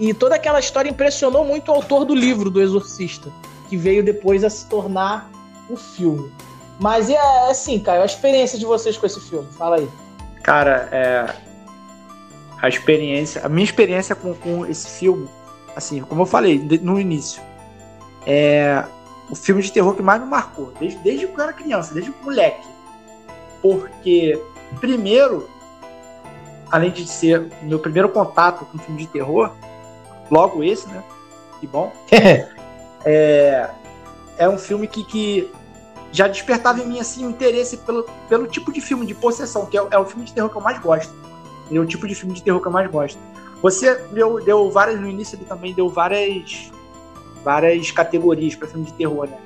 E toda aquela história impressionou muito o autor do livro, do Exorcista, que veio depois a se tornar o filme. Mas e é assim, cara, a experiência de vocês com esse filme? Fala aí. Cara, é. A experiência. A minha experiência com, com esse filme, assim, como eu falei no início, é o filme de terror que mais me marcou, desde, desde que eu era criança, desde moleque. Porque, primeiro, além de ser o meu primeiro contato com filme de terror, logo esse, né? Que bom. é, é um filme que, que já despertava em mim assim, o interesse pelo, pelo tipo de filme de possessão, que é, o- é o filme de terror que eu mais gosto. É o tipo de filme de terror que eu mais gosto. Você deu, deu várias, no início ele também deu várias várias categorias para filme de terror, né?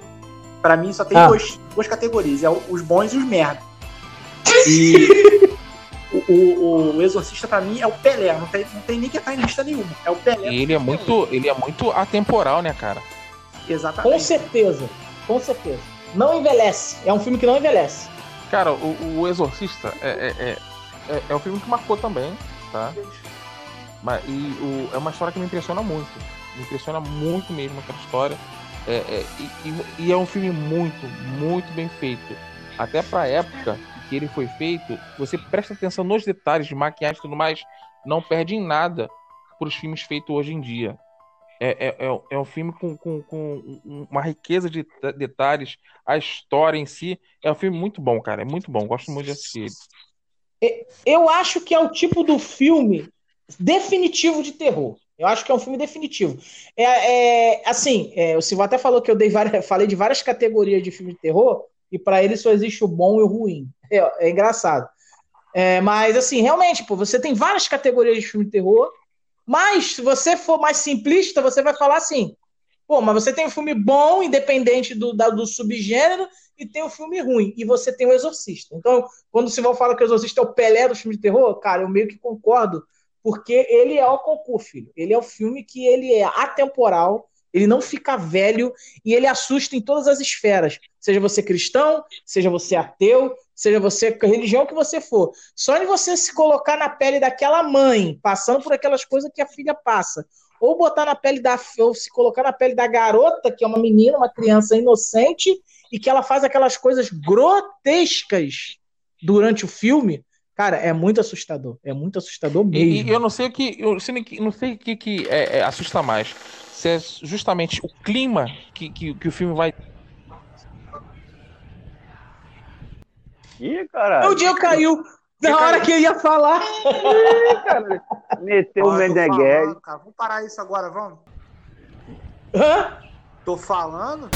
Pra mim só tem Ah. duas, duas categorias, é os bons e os merda. E o, o, o Exorcista pra mim é o Pelé, não tem, não tem nem que estar em lista nenhuma. É o Pelé. E ele é muito, ele é muito atemporal, né, cara? Exatamente. Com certeza, com certeza. Não envelhece. É um filme que não envelhece. Cara, o, o Exorcista é, é, é, é, é um filme que marcou também, tá? Mas, e o, é uma história que me impressiona muito. Me impressiona muito mesmo aquela história. É, é, e, e- é um filme muito, muito bem feito. Até pra época que ele foi feito, você presta atenção nos detalhes de maquiagem e tudo mais, não perde em nada pros filmes feitos hoje em dia. É, é, é, é um filme com, com, com um- uma riqueza de ta- detalhes, a história em si. É um filme muito bom, cara. É muito bom. Gosto muito de assistir ele. Eu acho que é o tipo do filme definitivo de terror. Eu acho que é um filme definitivo. É, é, assim, é, o Silvio até falou que eu dei várias, falei de várias categorias de filme de terror, e pra ele só existe o bom e o ruim. É, é engraçado. É, mas, assim, realmente, pô, você tem várias categorias de filme de terror, mas se você for mais simplista, você vai falar assim: pô, mas você tem um filme bom, independente do, da- do subgênero, e tem um filme ruim, e você tem o Exorcista. Então, quando o Silvão fala que o Exorcista é o Pelé do filme de terror, cara, eu meio que concordo, porque ele é o concurso, filho. Ele é o filme que ele é atemporal, ele não fica velho e ele assusta em todas as esferas. Seja você cristão, seja você ateu, seja você religião que você for. Só de você se colocar na pele daquela mãe, passando por aquelas coisas que a filha passa, ou botar na pele da ou se colocar na pele da garota, que é uma menina, uma criança inocente e que ela faz aquelas coisas grotescas durante o filme, cara, é muito assustador. É muito assustador E, mesmo. e eu não sei o que, eu não sei o que, que é, é, assusta mais. Se é justamente o clima que, que, que o filme vai. Ih, caralho. O dia caiu na hora que eu ia falar. Ih, cara. Meteu o cara. Vamos parar isso agora, vamos? Hã? Tô falando.